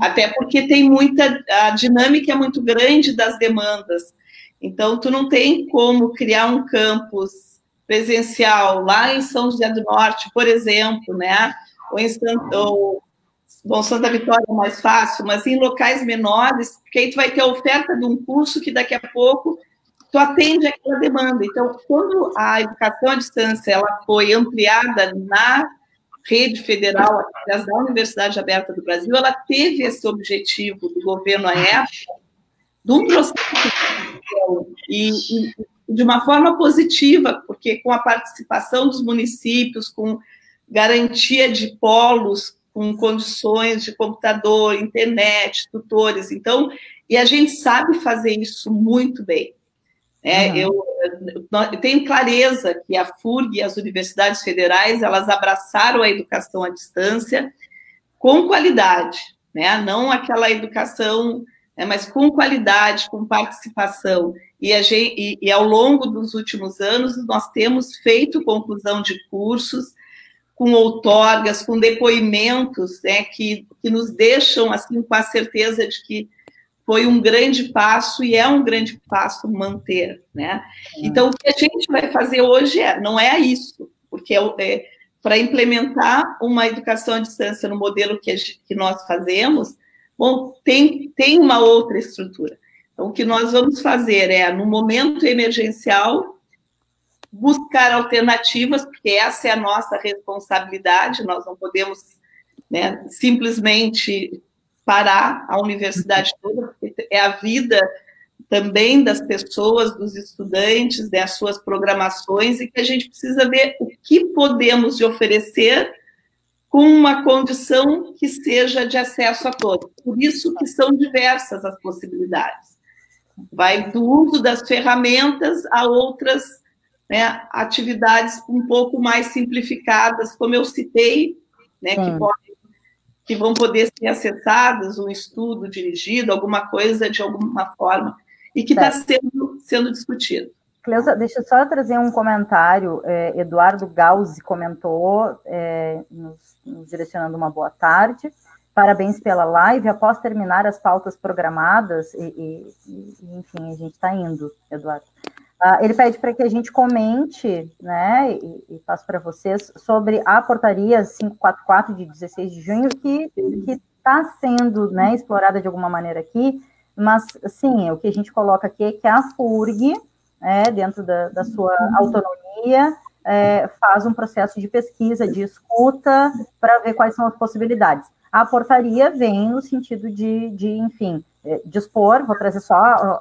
Até porque tem muita, a dinâmica é muito grande das demandas. Então, tu não tem como criar um campus presencial lá em São José do Norte, por exemplo, né? Ou em Santa, ou, bom, Santa Vitória é mais fácil, mas em locais menores, porque aí tu vai ter a oferta de um curso que daqui a pouco tu atende aquela demanda. Então, quando a educação à distância ela foi ampliada na rede federal, através da Universidade Aberta do Brasil, ela teve esse objetivo do governo à época de um processo e, e, de uma forma positiva, porque com a participação dos municípios, com garantia de polos, com condições de computador, internet, tutores, então, e a gente sabe fazer isso muito bem. Uhum. Eu, eu, tenho clareza que a FURG e as universidades federais, elas abraçaram a educação à distância com qualidade, né? não aquela educação né, mas com qualidade, com participação. E, gente, e, e, ao longo dos últimos anos, nós temos feito conclusão de cursos com outorgas, com depoimentos né, que, que nos deixam assim com a certeza de que foi um grande passo e é um grande passo manter. Né? Então, o que a gente vai fazer hoje é, não é isso, porque é, é para implementar uma educação à distância no modelo que, que nós fazemos, Bom, tem, tem uma outra estrutura. Então, o que nós vamos fazer é, no momento emergencial, buscar alternativas, porque essa é a nossa responsabilidade, nós não podemos né, simplesmente parar a universidade toda, porque é a vida também das pessoas, dos estudantes, das suas programações, e que a gente precisa ver o que podemos oferecer com uma condição que seja de acesso a todos. Por isso que são diversas as possibilidades. Vai do uso das ferramentas a outras né, atividades um pouco mais simplificadas, como eu citei, né, que, podem, que vão poder ser acessadas, um estudo dirigido, alguma coisa de alguma forma, e que está sendo, sendo discutido. Cleusa, deixa eu só trazer um comentário. É, Eduardo Gauzi comentou, é, nos, nos, direcionando uma boa tarde. Parabéns pela live. Após terminar as pautas programadas, e, e, e enfim, a gente está indo, Eduardo. Ah, ele pede para que a gente comente, né, e, e passo para vocês, sobre a portaria 544 de 16 de junho, que está sendo né, explorada de alguma maneira aqui, mas, sim, o que a gente coloca aqui é que a FURG, é, dentro da, da, sua autonomia, é, faz um processo de pesquisa, de escuta, para ver quais são as possibilidades. A portaria vem no sentido de, de enfim, é, dispor, vou trazer só a, a,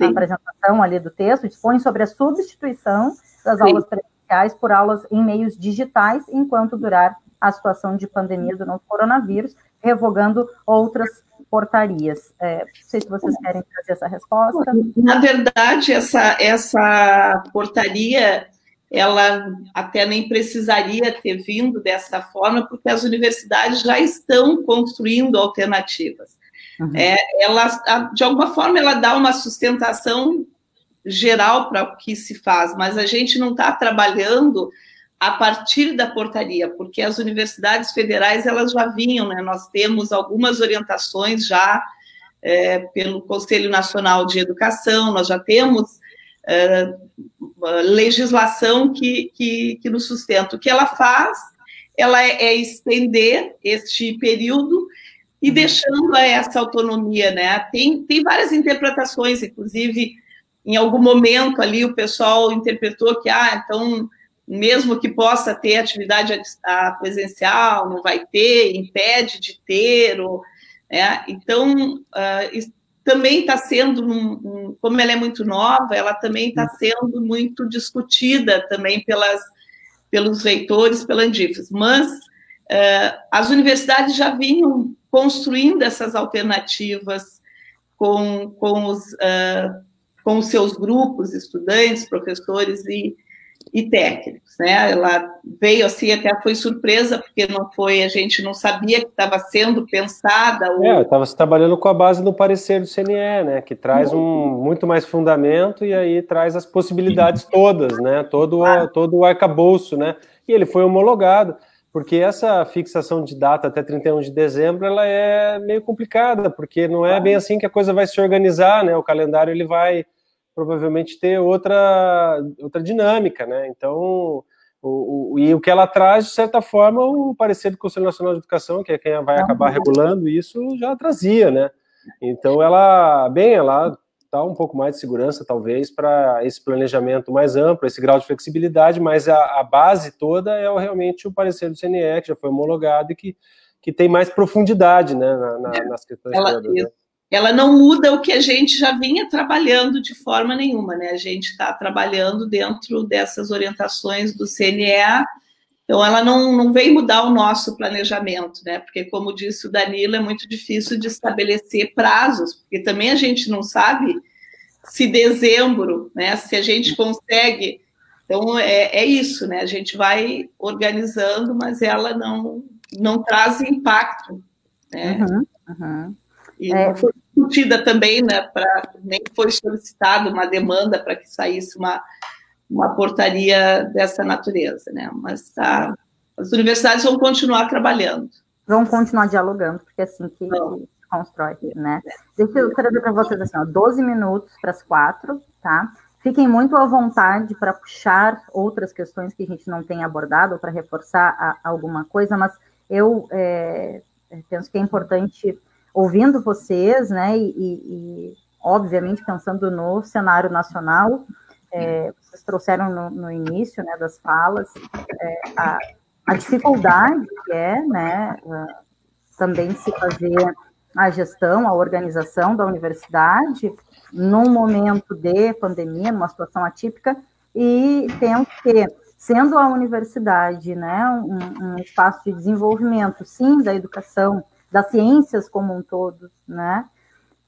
a apresentação ali do texto, dispõe sobre a substituição das Sim. aulas presenciais por aulas em meios digitais, enquanto durar a situação de pandemia do novo coronavírus, revogando outras portarias. É, não sei se vocês querem trazer essa resposta. Na verdade, essa, essa portaria, ela até nem precisaria ter vindo dessa forma, porque as universidades já estão construindo alternativas. Uhum. É, ela, de alguma forma, ela dá uma sustentação geral para o que se faz, mas a gente não está trabalhando a partir da portaria, porque as universidades federais elas já vinham, né? Nós temos algumas orientações já é, pelo Conselho Nacional de Educação, nós já temos é, legislação que, que, que nos sustenta. O que ela faz, ela é, é estender este período e uhum. deixando essa autonomia, né? Tem, tem várias interpretações, inclusive em algum momento ali o pessoal interpretou que, ah, então mesmo que possa ter atividade presencial, não vai ter, impede de ter, ou, né? então uh, também está sendo, um, um, como ela é muito nova, ela também está sendo muito discutida também pelas, pelos reitores, pela Andifes, mas uh, as universidades já vinham construindo essas alternativas com, com, os, uh, com os seus grupos, estudantes, professores e, e técnicos, né? Ela veio assim, até foi surpresa, porque não foi, a gente não sabia que estava sendo pensada. Ou... É, estava se trabalhando com a base do parecer do CNE, né? Que traz um muito mais fundamento e aí traz as possibilidades todas, né? Todo, todo o arcabouço, né? E ele foi homologado, porque essa fixação de data até 31 de dezembro, ela é meio complicada, porque não é bem assim que a coisa vai se organizar, né? O calendário ele vai provavelmente ter outra, outra dinâmica, né? Então, o, o, e o que ela traz, de certa forma, o parecer do Conselho Nacional de Educação, que é quem vai acabar regulando isso, já trazia, né? Então, ela, bem, ela dá um pouco mais de segurança, talvez, para esse planejamento mais amplo, esse grau de flexibilidade, mas a, a base toda é realmente o parecer do CNE, que já foi homologado e que, que tem mais profundidade né, na, na, nas questões ela, todas. Né? Ela não muda o que a gente já vinha trabalhando de forma nenhuma, né? A gente está trabalhando dentro dessas orientações do CNE, então ela não, não vem mudar o nosso planejamento, né? Porque, como disse o Danilo, é muito difícil de estabelecer prazos, porque também a gente não sabe se dezembro, né? Se a gente consegue. Então, é, é isso, né? A gente vai organizando, mas ela não, não traz impacto, né? Uhum, uhum. E é, foi discutida também, né, pra, nem foi solicitada uma demanda para que saísse uma, uma portaria dessa natureza, né, mas tá, as universidades vão continuar trabalhando. Vão continuar dialogando, porque é assim que se constrói, né. Deixa eu trazer para vocês assim, ó, 12 minutos para as quatro, tá? Fiquem muito à vontade para puxar outras questões que a gente não tem abordado, ou para reforçar a, alguma coisa, mas eu é, penso que é importante ouvindo vocês, né, e, e, obviamente pensando no cenário nacional, é, vocês trouxeram no, no, início, né, das falas, é, a, a, dificuldade que é, né, também se fazer a gestão, a organização da universidade num momento de pandemia, numa situação atípica, e temos que, sendo a universidade, né, um, um espaço de desenvolvimento, sim, da educação, das ciências como um todo, né?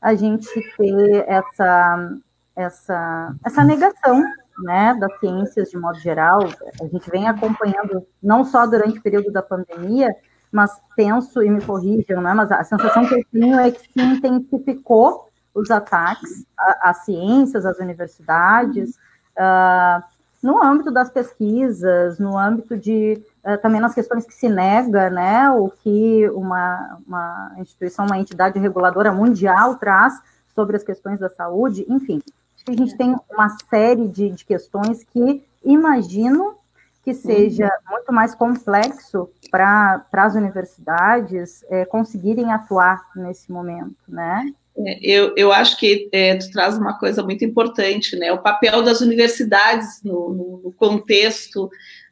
A gente ter essa, essa, essa negação né, das ciências de modo geral, a gente vem acompanhando não só durante o período da pandemia, mas penso e me corrijam, né, mas a sensação que eu tenho é que se intensificou os ataques às ciências, às universidades, uh, no âmbito das pesquisas, no âmbito de também nas questões que se nega, né, o que uma, uma instituição, uma entidade reguladora mundial traz sobre as questões da saúde, enfim, acho que a gente tem uma série de, de questões que imagino que seja uhum. muito mais complexo para as universidades é, conseguirem atuar nesse momento, né? É, eu, eu acho que é, tu traz uma coisa muito importante, né? O papel das universidades no, no contexto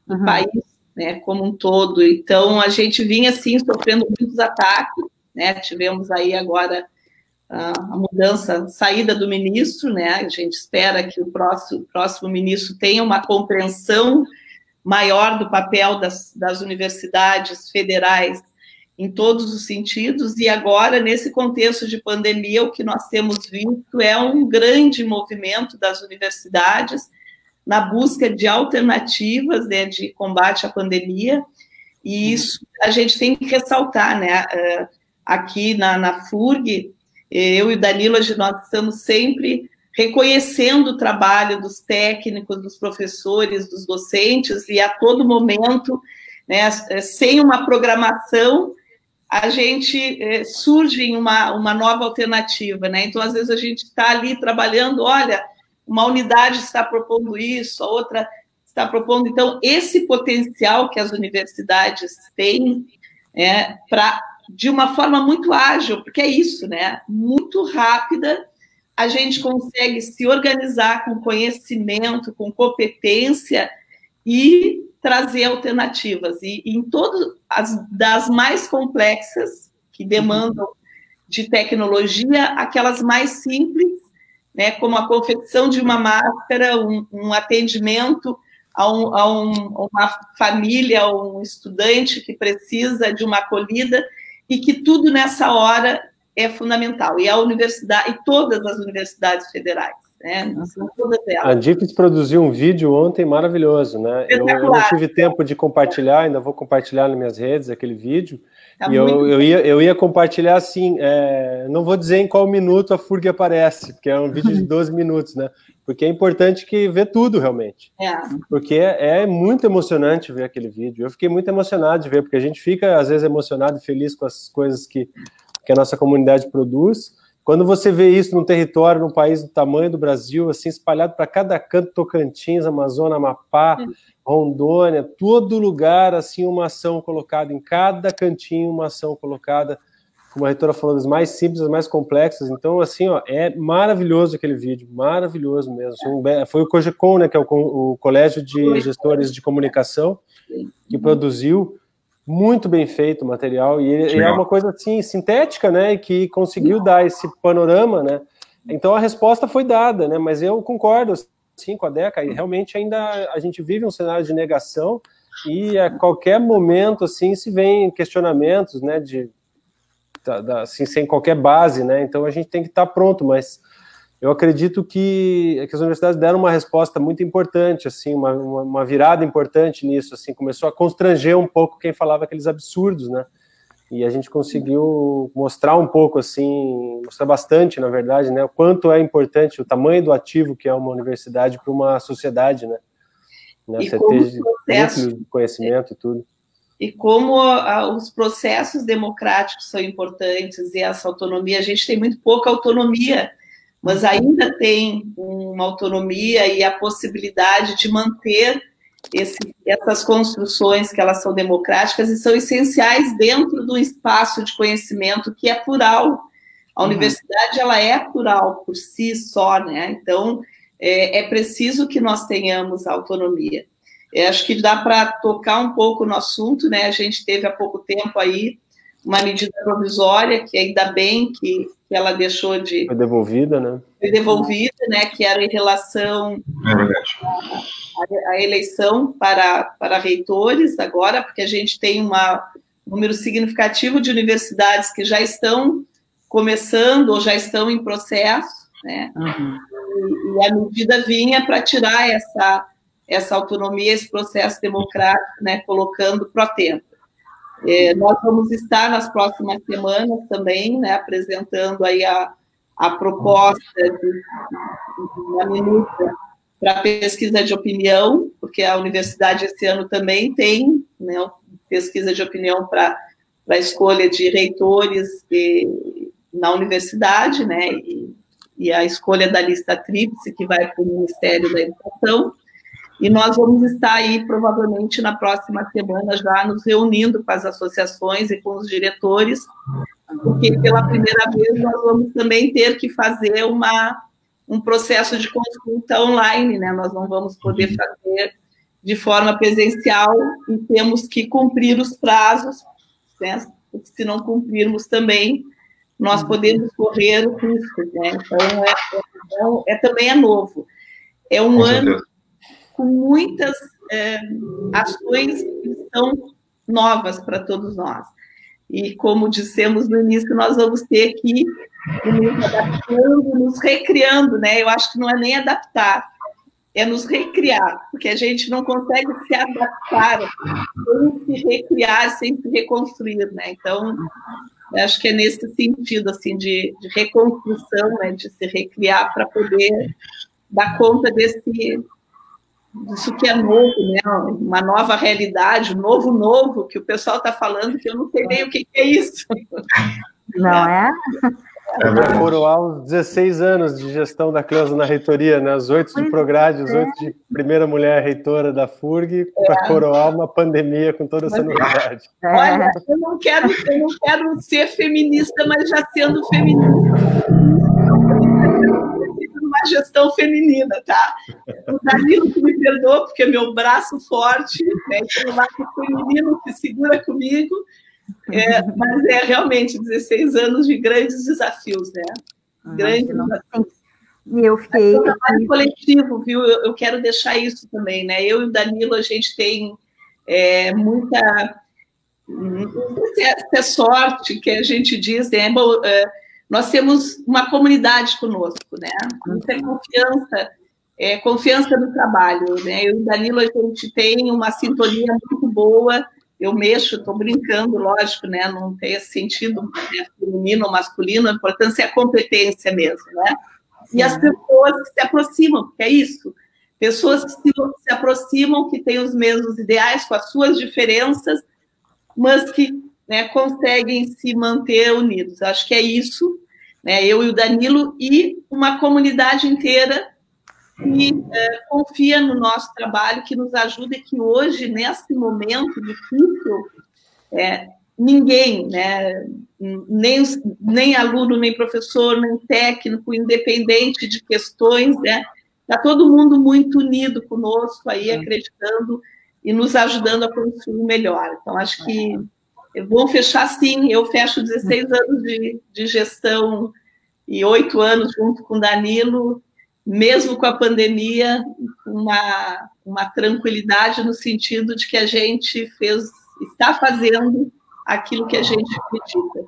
do uhum. país, né, como um todo. Então, a gente vinha, assim, sofrendo muitos ataques, né? Tivemos aí agora a, a mudança, a saída do ministro, né? A gente espera que o próximo, próximo ministro tenha uma compreensão maior do papel das, das universidades federais em todos os sentidos, e agora, nesse contexto de pandemia, o que nós temos visto é um grande movimento das universidades na busca de alternativas né, de combate à pandemia, e uhum. isso a gente tem que ressaltar, né? Eh, aqui na, na FURG, eu e o Danilo, nós estamos sempre reconhecendo o trabalho dos técnicos, dos professores, dos docentes, e a todo momento, né, sem uma programação, a gente é, surge em uma, uma nova alternativa, né? Então, às vezes, a gente está ali trabalhando, olha, uma unidade está propondo isso, a outra está propondo. Então, esse potencial que as universidades têm é, para, de uma forma muito ágil, porque é isso, né? Muito rápida, a gente consegue se organizar com conhecimento, com competência e trazer alternativas. E, e em todas as das mais complexas, que demandam de tecnologia, aquelas mais simples, né, como a confecção de uma máscara, um, um atendimento a, um, a, um, uma família, a um estudante que precisa de uma acolhida, e que tudo nessa hora é fundamental. E a universidade, e todas as universidades federais. Né? A DIPS produziu um vídeo ontem maravilhoso, né? Eu, eu, não tive tempo de compartilhar, ainda vou compartilhar nas minhas redes aquele vídeo. Tá e eu, eu, ia, eu ia compartilhar assim, é, não vou dizer em qual minuto a FURG aparece, porque é um vídeo de [LAUGHS] 12 minutos, né? Porque é importante que ver tudo realmente. É. Porque é, é muito emocionante ver aquele vídeo. Eu fiquei muito emocionado de ver, porque a gente fica às vezes emocionado e feliz com as coisas que, que a nossa comunidade produz quando você vê isso num território, num país do tamanho do Brasil, assim, espalhado para cada canto, Tocantins, Amazonas, Amapá, Rondônia, todo lugar, assim, uma ação colocada, em cada cantinho, uma ação colocada, como a reitora falou, das mais simples, das mais complexas. Então, assim, ó, é maravilhoso aquele vídeo, maravilhoso mesmo. Assim, foi o COGECOM, né, que é o, o Colégio de Gestores de Comunicação, que produziu muito bem feito o material e, e é uma coisa assim sintética, né, que conseguiu dar esse panorama, né? Então a resposta foi dada, né? Mas eu concordo assim com a Deca, e realmente ainda a gente vive um cenário de negação e a qualquer momento assim se vem questionamentos, né, de assim sem qualquer base, né? Então a gente tem que estar pronto, mas eu acredito que, que as universidades deram uma resposta muito importante, assim, uma, uma, virada importante nisso, assim, começou a constranger um pouco quem falava aqueles absurdos, né? E a gente conseguiu mostrar um pouco, assim, mostrar bastante, na verdade, né, o quanto é importante o tamanho do ativo que é uma universidade para uma sociedade, né? né? Ter processo, de conhecimento e tudo. E como a, os processos democráticos são importantes e essa autonomia, a gente tem muito pouca autonomia mas ainda tem uma autonomia e a possibilidade de manter esse, essas construções que elas são democráticas e são essenciais dentro do espaço de conhecimento que é plural. A uhum. universidade ela é plural por si só, né? Então é, é preciso que nós tenhamos autonomia. Eu acho que dá para tocar um pouco no assunto, né? A gente teve há pouco tempo aí uma medida provisória que ainda bem que que ela deixou de. Foi devolvida, né? Foi devolvida, né? Que era em relação é à, eleição para, para reitores, agora, porque a gente tem uma, um número significativo de universidades que já estão começando ou já estão em processo, né? Uhum. E, e, a medida vinha para tirar essa, essa autonomia, esse processo democrático, né? Colocando pro tempo. É, nós vamos estar nas próximas semanas também, né, apresentando aí a, a proposta de, uma minuta para pesquisa de opinião, porque a universidade esse ano também tem né, pesquisa de opinião para a escolha de reitores de, na universidade, né, e, e, a escolha da lista tríplice que vai para o Ministério da Educação. E nós vamos estar aí, provavelmente, na próxima semana, já nos reunindo com as associações e com os diretores, porque pela primeira vez nós vamos também ter que fazer uma, um processo de consulta online, né? Nós não vamos poder uhum. fazer de forma presencial e temos que cumprir os prazos, né? se não cumprirmos também, nós uhum. podemos correr o risco, né? Então, é, é, é, é também é novo. É um ano com muitas é, ações que são novas para todos nós. E como dissemos no início, nós vamos ter que nos adaptando, nos recriando, né? Eu acho que não é nem adaptar, é nos recriar, porque a gente não consegue se adaptar sem se recriar, sem se reconstruir, né? Então, acho que é nesse sentido, assim, de, de reconstrução, né? De se recriar para poder dar conta desse disso que é novo, né? Uma nova realidade, um novo novo que o pessoal está falando que eu não sei nem o que, que é isso. Não [LAUGHS] é? É coroar os 16 anos de gestão da Cleusa na reitoria, né? Os oito de Prograde, os oito de primeira mulher reitora da FURG, é. para coroar uma pandemia com toda essa novidade. É. Olha, eu não, quero, eu não quero ser feminista, mas já sendo feminista gestão feminina, tá? O Danilo que me perdoa, porque é meu braço forte, né? tem um lado feminino que segura comigo, é, mas é realmente 16 anos de grandes desafios, né? Ah, grandes desafios. E eu fiquei. É um coletivo, viu? Eu, eu, quero deixar isso também, né? Eu e o Danilo, a gente tem é, muita. Não sei se é, sorte que a gente diz, né? É, nós temos uma comunidade conosco, né? Muita confiança, é, confiança no trabalho, né? Eu e o Danilo, a gente tem uma sintonia muito boa eu mexo, estou brincando, lógico, né? Não tem esse sentido né? feminino ou masculino, a importância é a competência mesmo, né? E as pessoas que se aproximam, porque é isso. Pessoas que se, se aproximam, que têm os mesmos ideais, com as suas diferenças, mas que né, conseguem se manter unidos. Acho que é isso, né? Eu e o Danilo e uma comunidade inteira que é, confia no nosso trabalho, que nos ajuda e que hoje, nesse momento difícil, é, ninguém, né, nem, nem aluno, nem professor, nem técnico, independente de questões, né, está todo mundo muito unido conosco aí, acreditando e nos ajudando a construir melhor. Então, acho que vou fechar sim, eu fecho 16 anos de, de gestão e oito anos junto com Danilo, mesmo com a pandemia, uma, uma tranquilidade no sentido de que a gente fez, está fazendo aquilo que a gente acredita.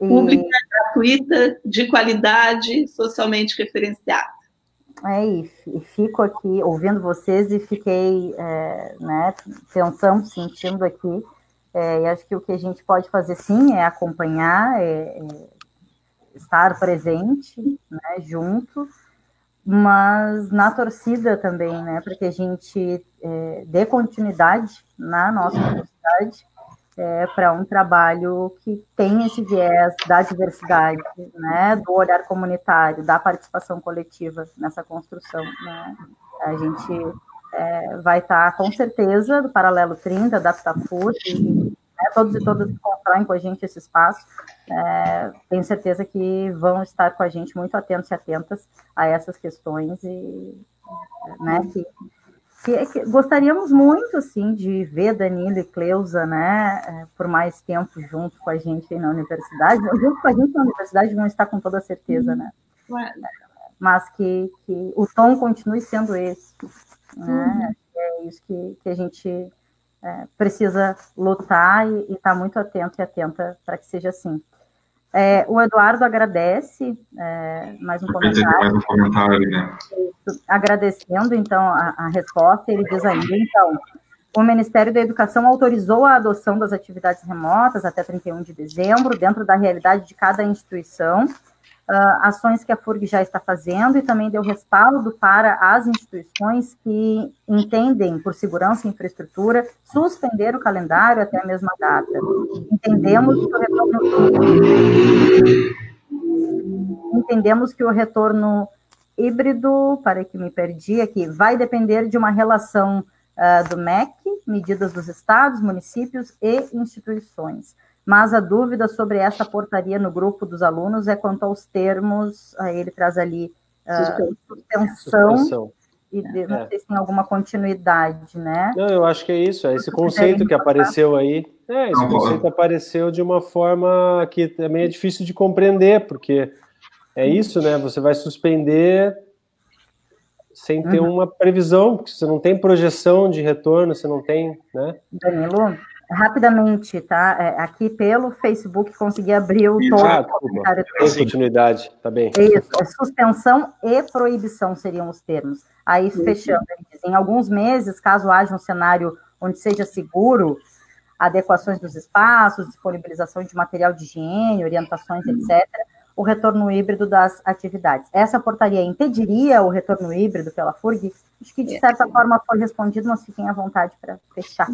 É. Pública, gratuita, de qualidade, socialmente referenciada. É, e fico aqui ouvindo vocês e fiquei é, né, pensando, sentindo aqui, é, e acho que o que a gente pode fazer sim é acompanhar, é, é estar presente, né, junto, mas na torcida também, né, para que a gente é, dê continuidade na nossa universidade é, para um trabalho que tem esse viés da diversidade, né, do olhar comunitário, da participação coletiva nessa construção. Né. A gente é, vai estar, tá, com certeza, do Paralelo 30, da Aptafut, né, todos e todas que constroem com a gente esse espaço, é, tenho certeza que vão estar com a gente muito atentos e atentas a essas questões e né, que, que, que gostaríamos muito assim de ver Danilo e Cleusa, né, é, por mais tempo junto com a gente na universidade, junto com a gente na universidade vão estar com toda certeza, né? Mas que, que o tom continue sendo esse, né? É isso que, que a gente é, precisa lutar e estar tá muito atento e atenta para que seja assim. É, o Eduardo agradece é, mais um comentário. Mais um comentário né? Agradecendo, então, a, a, resposta, ele diz ainda, então, o Ministério da Educação autorizou a adoção das atividades remotas até 31 de dezembro, dentro da realidade de cada instituição, ações que a FURG já está fazendo e também deu respaldo para as instituições que entendem, por segurança e infraestrutura, suspender o calendário até a mesma data. Entendemos que o retorno, entendemos que o retorno híbrido, para que me perdi aqui, vai depender de uma relação uh, do MEC, medidas dos estados, municípios e instituições mas a dúvida sobre essa portaria no grupo dos alunos é quanto aos termos, ele traz ali uh, suspensão, suspensão. e de, não é. sei se tem alguma continuidade, né? Não, eu acho que é isso, é esse conceito que apareceu aí, é, esse conceito apareceu de uma forma que também é difícil de compreender, porque é isso, né, você vai suspender sem ter uhum. uma previsão, porque você não tem projeção de retorno, você não tem, né? Danilo, rapidamente, tá? É, aqui pelo Facebook consegui abrir o todo ah, comentário. Continuidade, tá bem. Isso, é suspensão e proibição seriam os termos. Aí, uhum. fechando, ele diz, em alguns meses, caso haja um cenário onde seja seguro, adequações dos espaços, disponibilização de material de higiene, orientações, etc., o retorno híbrido das atividades. Essa portaria impediria o retorno híbrido pela FURG? Acho que, de certa forma, foi respondido, mas fiquem à vontade para fechar.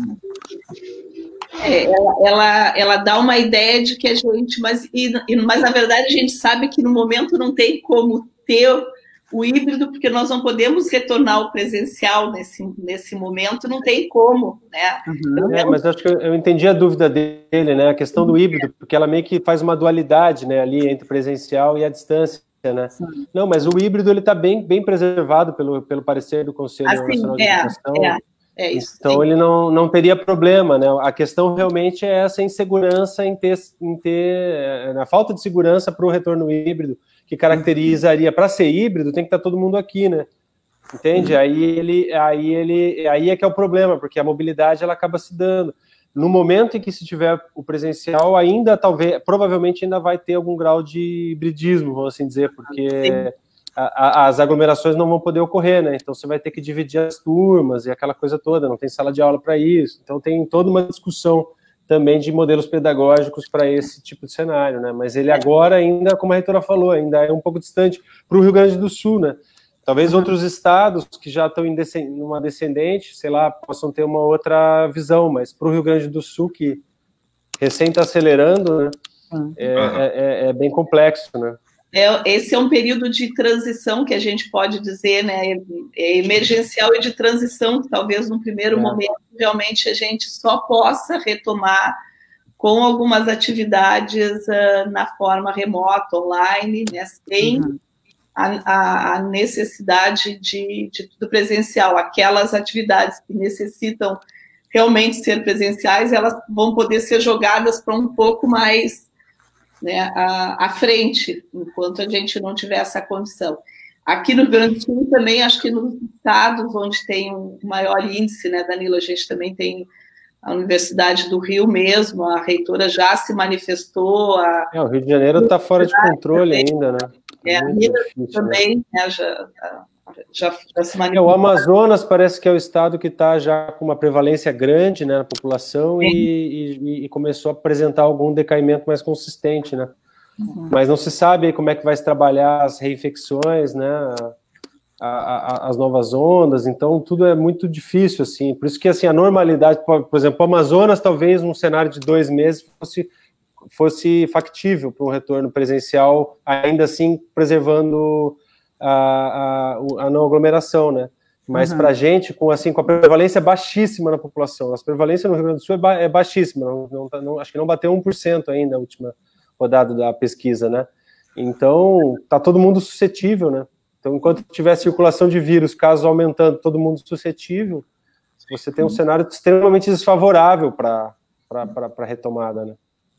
É, ela, ela, ela, dá uma ideia de que a gente, mas, e, mas na verdade a gente sabe que no momento não tem como ter o híbrido, porque nós não podemos retornar o presencial nesse, nesse momento, não tem como, né? Uhum. É, mas acho que eu, entendi a dúvida dele, né? A questão do híbrido, porque ela meio que faz uma dualidade, né, ali entre presencial e a distância. Né? Não, mas o híbrido ele está bem, bem preservado pelo, pelo parecer do Conselho assim, Nacional de é, Educação. É. É isso, então ele não, não teria problema, né? A questão realmente é essa insegurança em ter, em ter na falta de segurança para o retorno híbrido, que caracterizaria para ser híbrido tem que estar tá todo mundo aqui, né? Entende? Aí ele, aí ele, aí é que é o problema, porque a mobilidade ela acaba se dando. No momento em que se tiver o presencial, ainda talvez, provavelmente ainda vai ter algum grau de hibridismo, vamos assim dizer, porque a, a, as aglomerações não vão poder ocorrer, né? Então você vai ter que dividir as turmas e aquela coisa toda, não tem sala de aula para isso. Então tem toda uma discussão também de modelos pedagógicos para esse tipo de cenário, né? Mas ele agora ainda, como a reitora falou, ainda é um pouco distante para o Rio Grande do Sul, né? Talvez uhum. outros estados que já estão em uma descendente, sei lá, possam ter uma outra visão, mas para o Rio Grande do Sul, que recém está acelerando, né? Uhum. É, é, é, bem complexo, né? É, esse é um período de transição que a gente pode dizer, né, é emergencial e de transição, que talvez no primeiro é. momento realmente a gente só possa retomar com algumas atividades uh, na forma remota, online, né, sem uhum. a, a, necessidade de, de, do presencial. Aquelas atividades que necessitam realmente ser presenciais, elas vão poder ser jogadas para um pouco mais né, à, à, frente, enquanto a gente não tiver essa condição. Aqui no Rio Grande do Sul também, acho que nos estados onde tem um maior índice, né, Danilo, a gente também tem a Universidade do Rio mesmo, a reitora já se manifestou. A... É, o Rio de Janeiro está fora de controle também, ainda, né? É, a Minas né? também, né, já, já, já se manifestou. É, o Amazonas parece que é o estado que está já com uma prevalência grande né, na população e, e, e, começou a apresentar algum decaimento mais consistente, né? Uhum. Mas não se sabe como é que vai se trabalhar as reinfecções, né? A, a, as novas ondas, então tudo é muito difícil, assim. Por isso que assim a normalidade, por, por exemplo, o Amazonas, talvez um cenário de dois meses fosse fosse factível para um retorno presencial, ainda assim preservando a, a, a não aglomeração, né? Mas uhum. para a gente, com, assim, com a prevalência baixíssima na população, a prevalência no Rio Grande do Sul é, ba é baixíssima, não, não, tá, não, acho que não bateu 1% ainda a última rodada da pesquisa, né? Então, tá todo mundo suscetível, né? Então, enquanto tiver circulação de vírus, casos aumentando, todo mundo suscetível, você tem um cenário extremamente desfavorável para a retomada, né?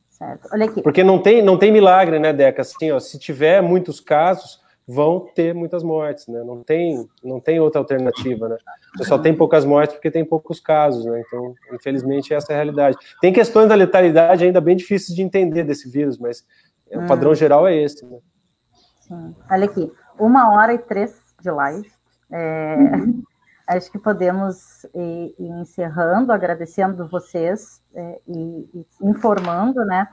Certo. Olha aqui. Porque não tem, não tem milagre, né, Deca? Assim, ó, se tiver muitos casos, vão ter muitas mortes, né? Não tem, não tem outra alternativa, né? Você só tem poucas mortes porque tem poucos casos, né? Então, infelizmente, essa é a realidade. Tem questões da letalidade ainda bem difíceis de entender desse vírus, mas hum. o padrão geral é esse, né? Sim. Olha aqui, uma hora e três de live. É, uhum. Acho que podemos ir, ir, encerrando, agradecendo vocês é, e, e informando, né?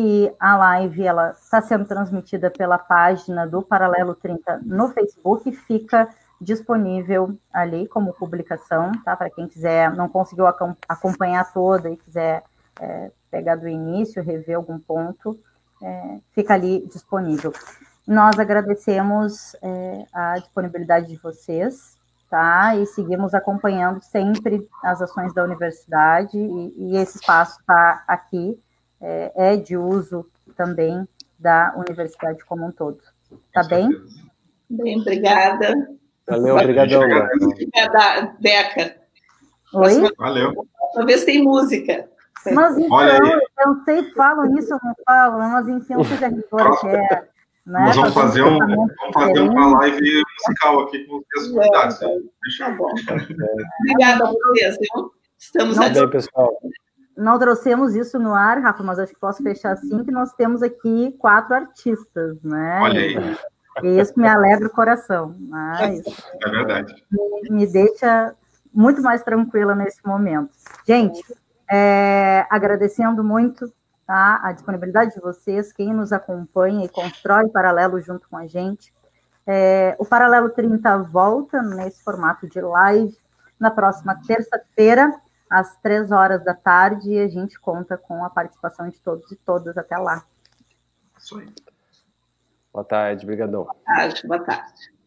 Que a live ela está sendo transmitida pela página do Paralelo 30 no Facebook, fica disponível ali como publicação, tá? Para quem quiser, não conseguiu acompanhar toda e quiser é, pegar do início, rever algum ponto, é, fica ali disponível. Nós agradecemos é, a disponibilidade de vocês, tá? E seguimos acompanhando sempre as ações da universidade e, e esse espaço está aqui é, é de uso também da universidade como um todo. Tá bem? Bem, obrigada. Valeu, obrigadão. Obrigada, Deca. Oi? Valeu. Talvez tem música. Mas então, eu sei, falo isso ou não falo, mas enfim, eu sei que a quer. Né? Nós vamos fazer, um, vamos fazer uma live musical aqui com os convidados. Tá bom. Obrigada a vocês. Estamos Não, bem, pessoal. Não trouxemos isso no ar, Rafa, mas acho que posso fechar assim, que nós temos aqui quatro artistas, né? Olha aí. E isso me alegra o coração. Mas é verdade. Me, me deixa muito mais tranquila nesse momento. Gente, é, agradecendo muito tá, a disponibilidade de vocês, quem nos acompanha e constrói paralelo junto com a gente. É, o Paralelo 30 volta nesse formato de live na próxima terça-feira, às três horas da tarde, e a gente conta com a participação de todos e todas até lá. Isso aí. Boa tarde, brigadão. Boa tarde, boa tarde.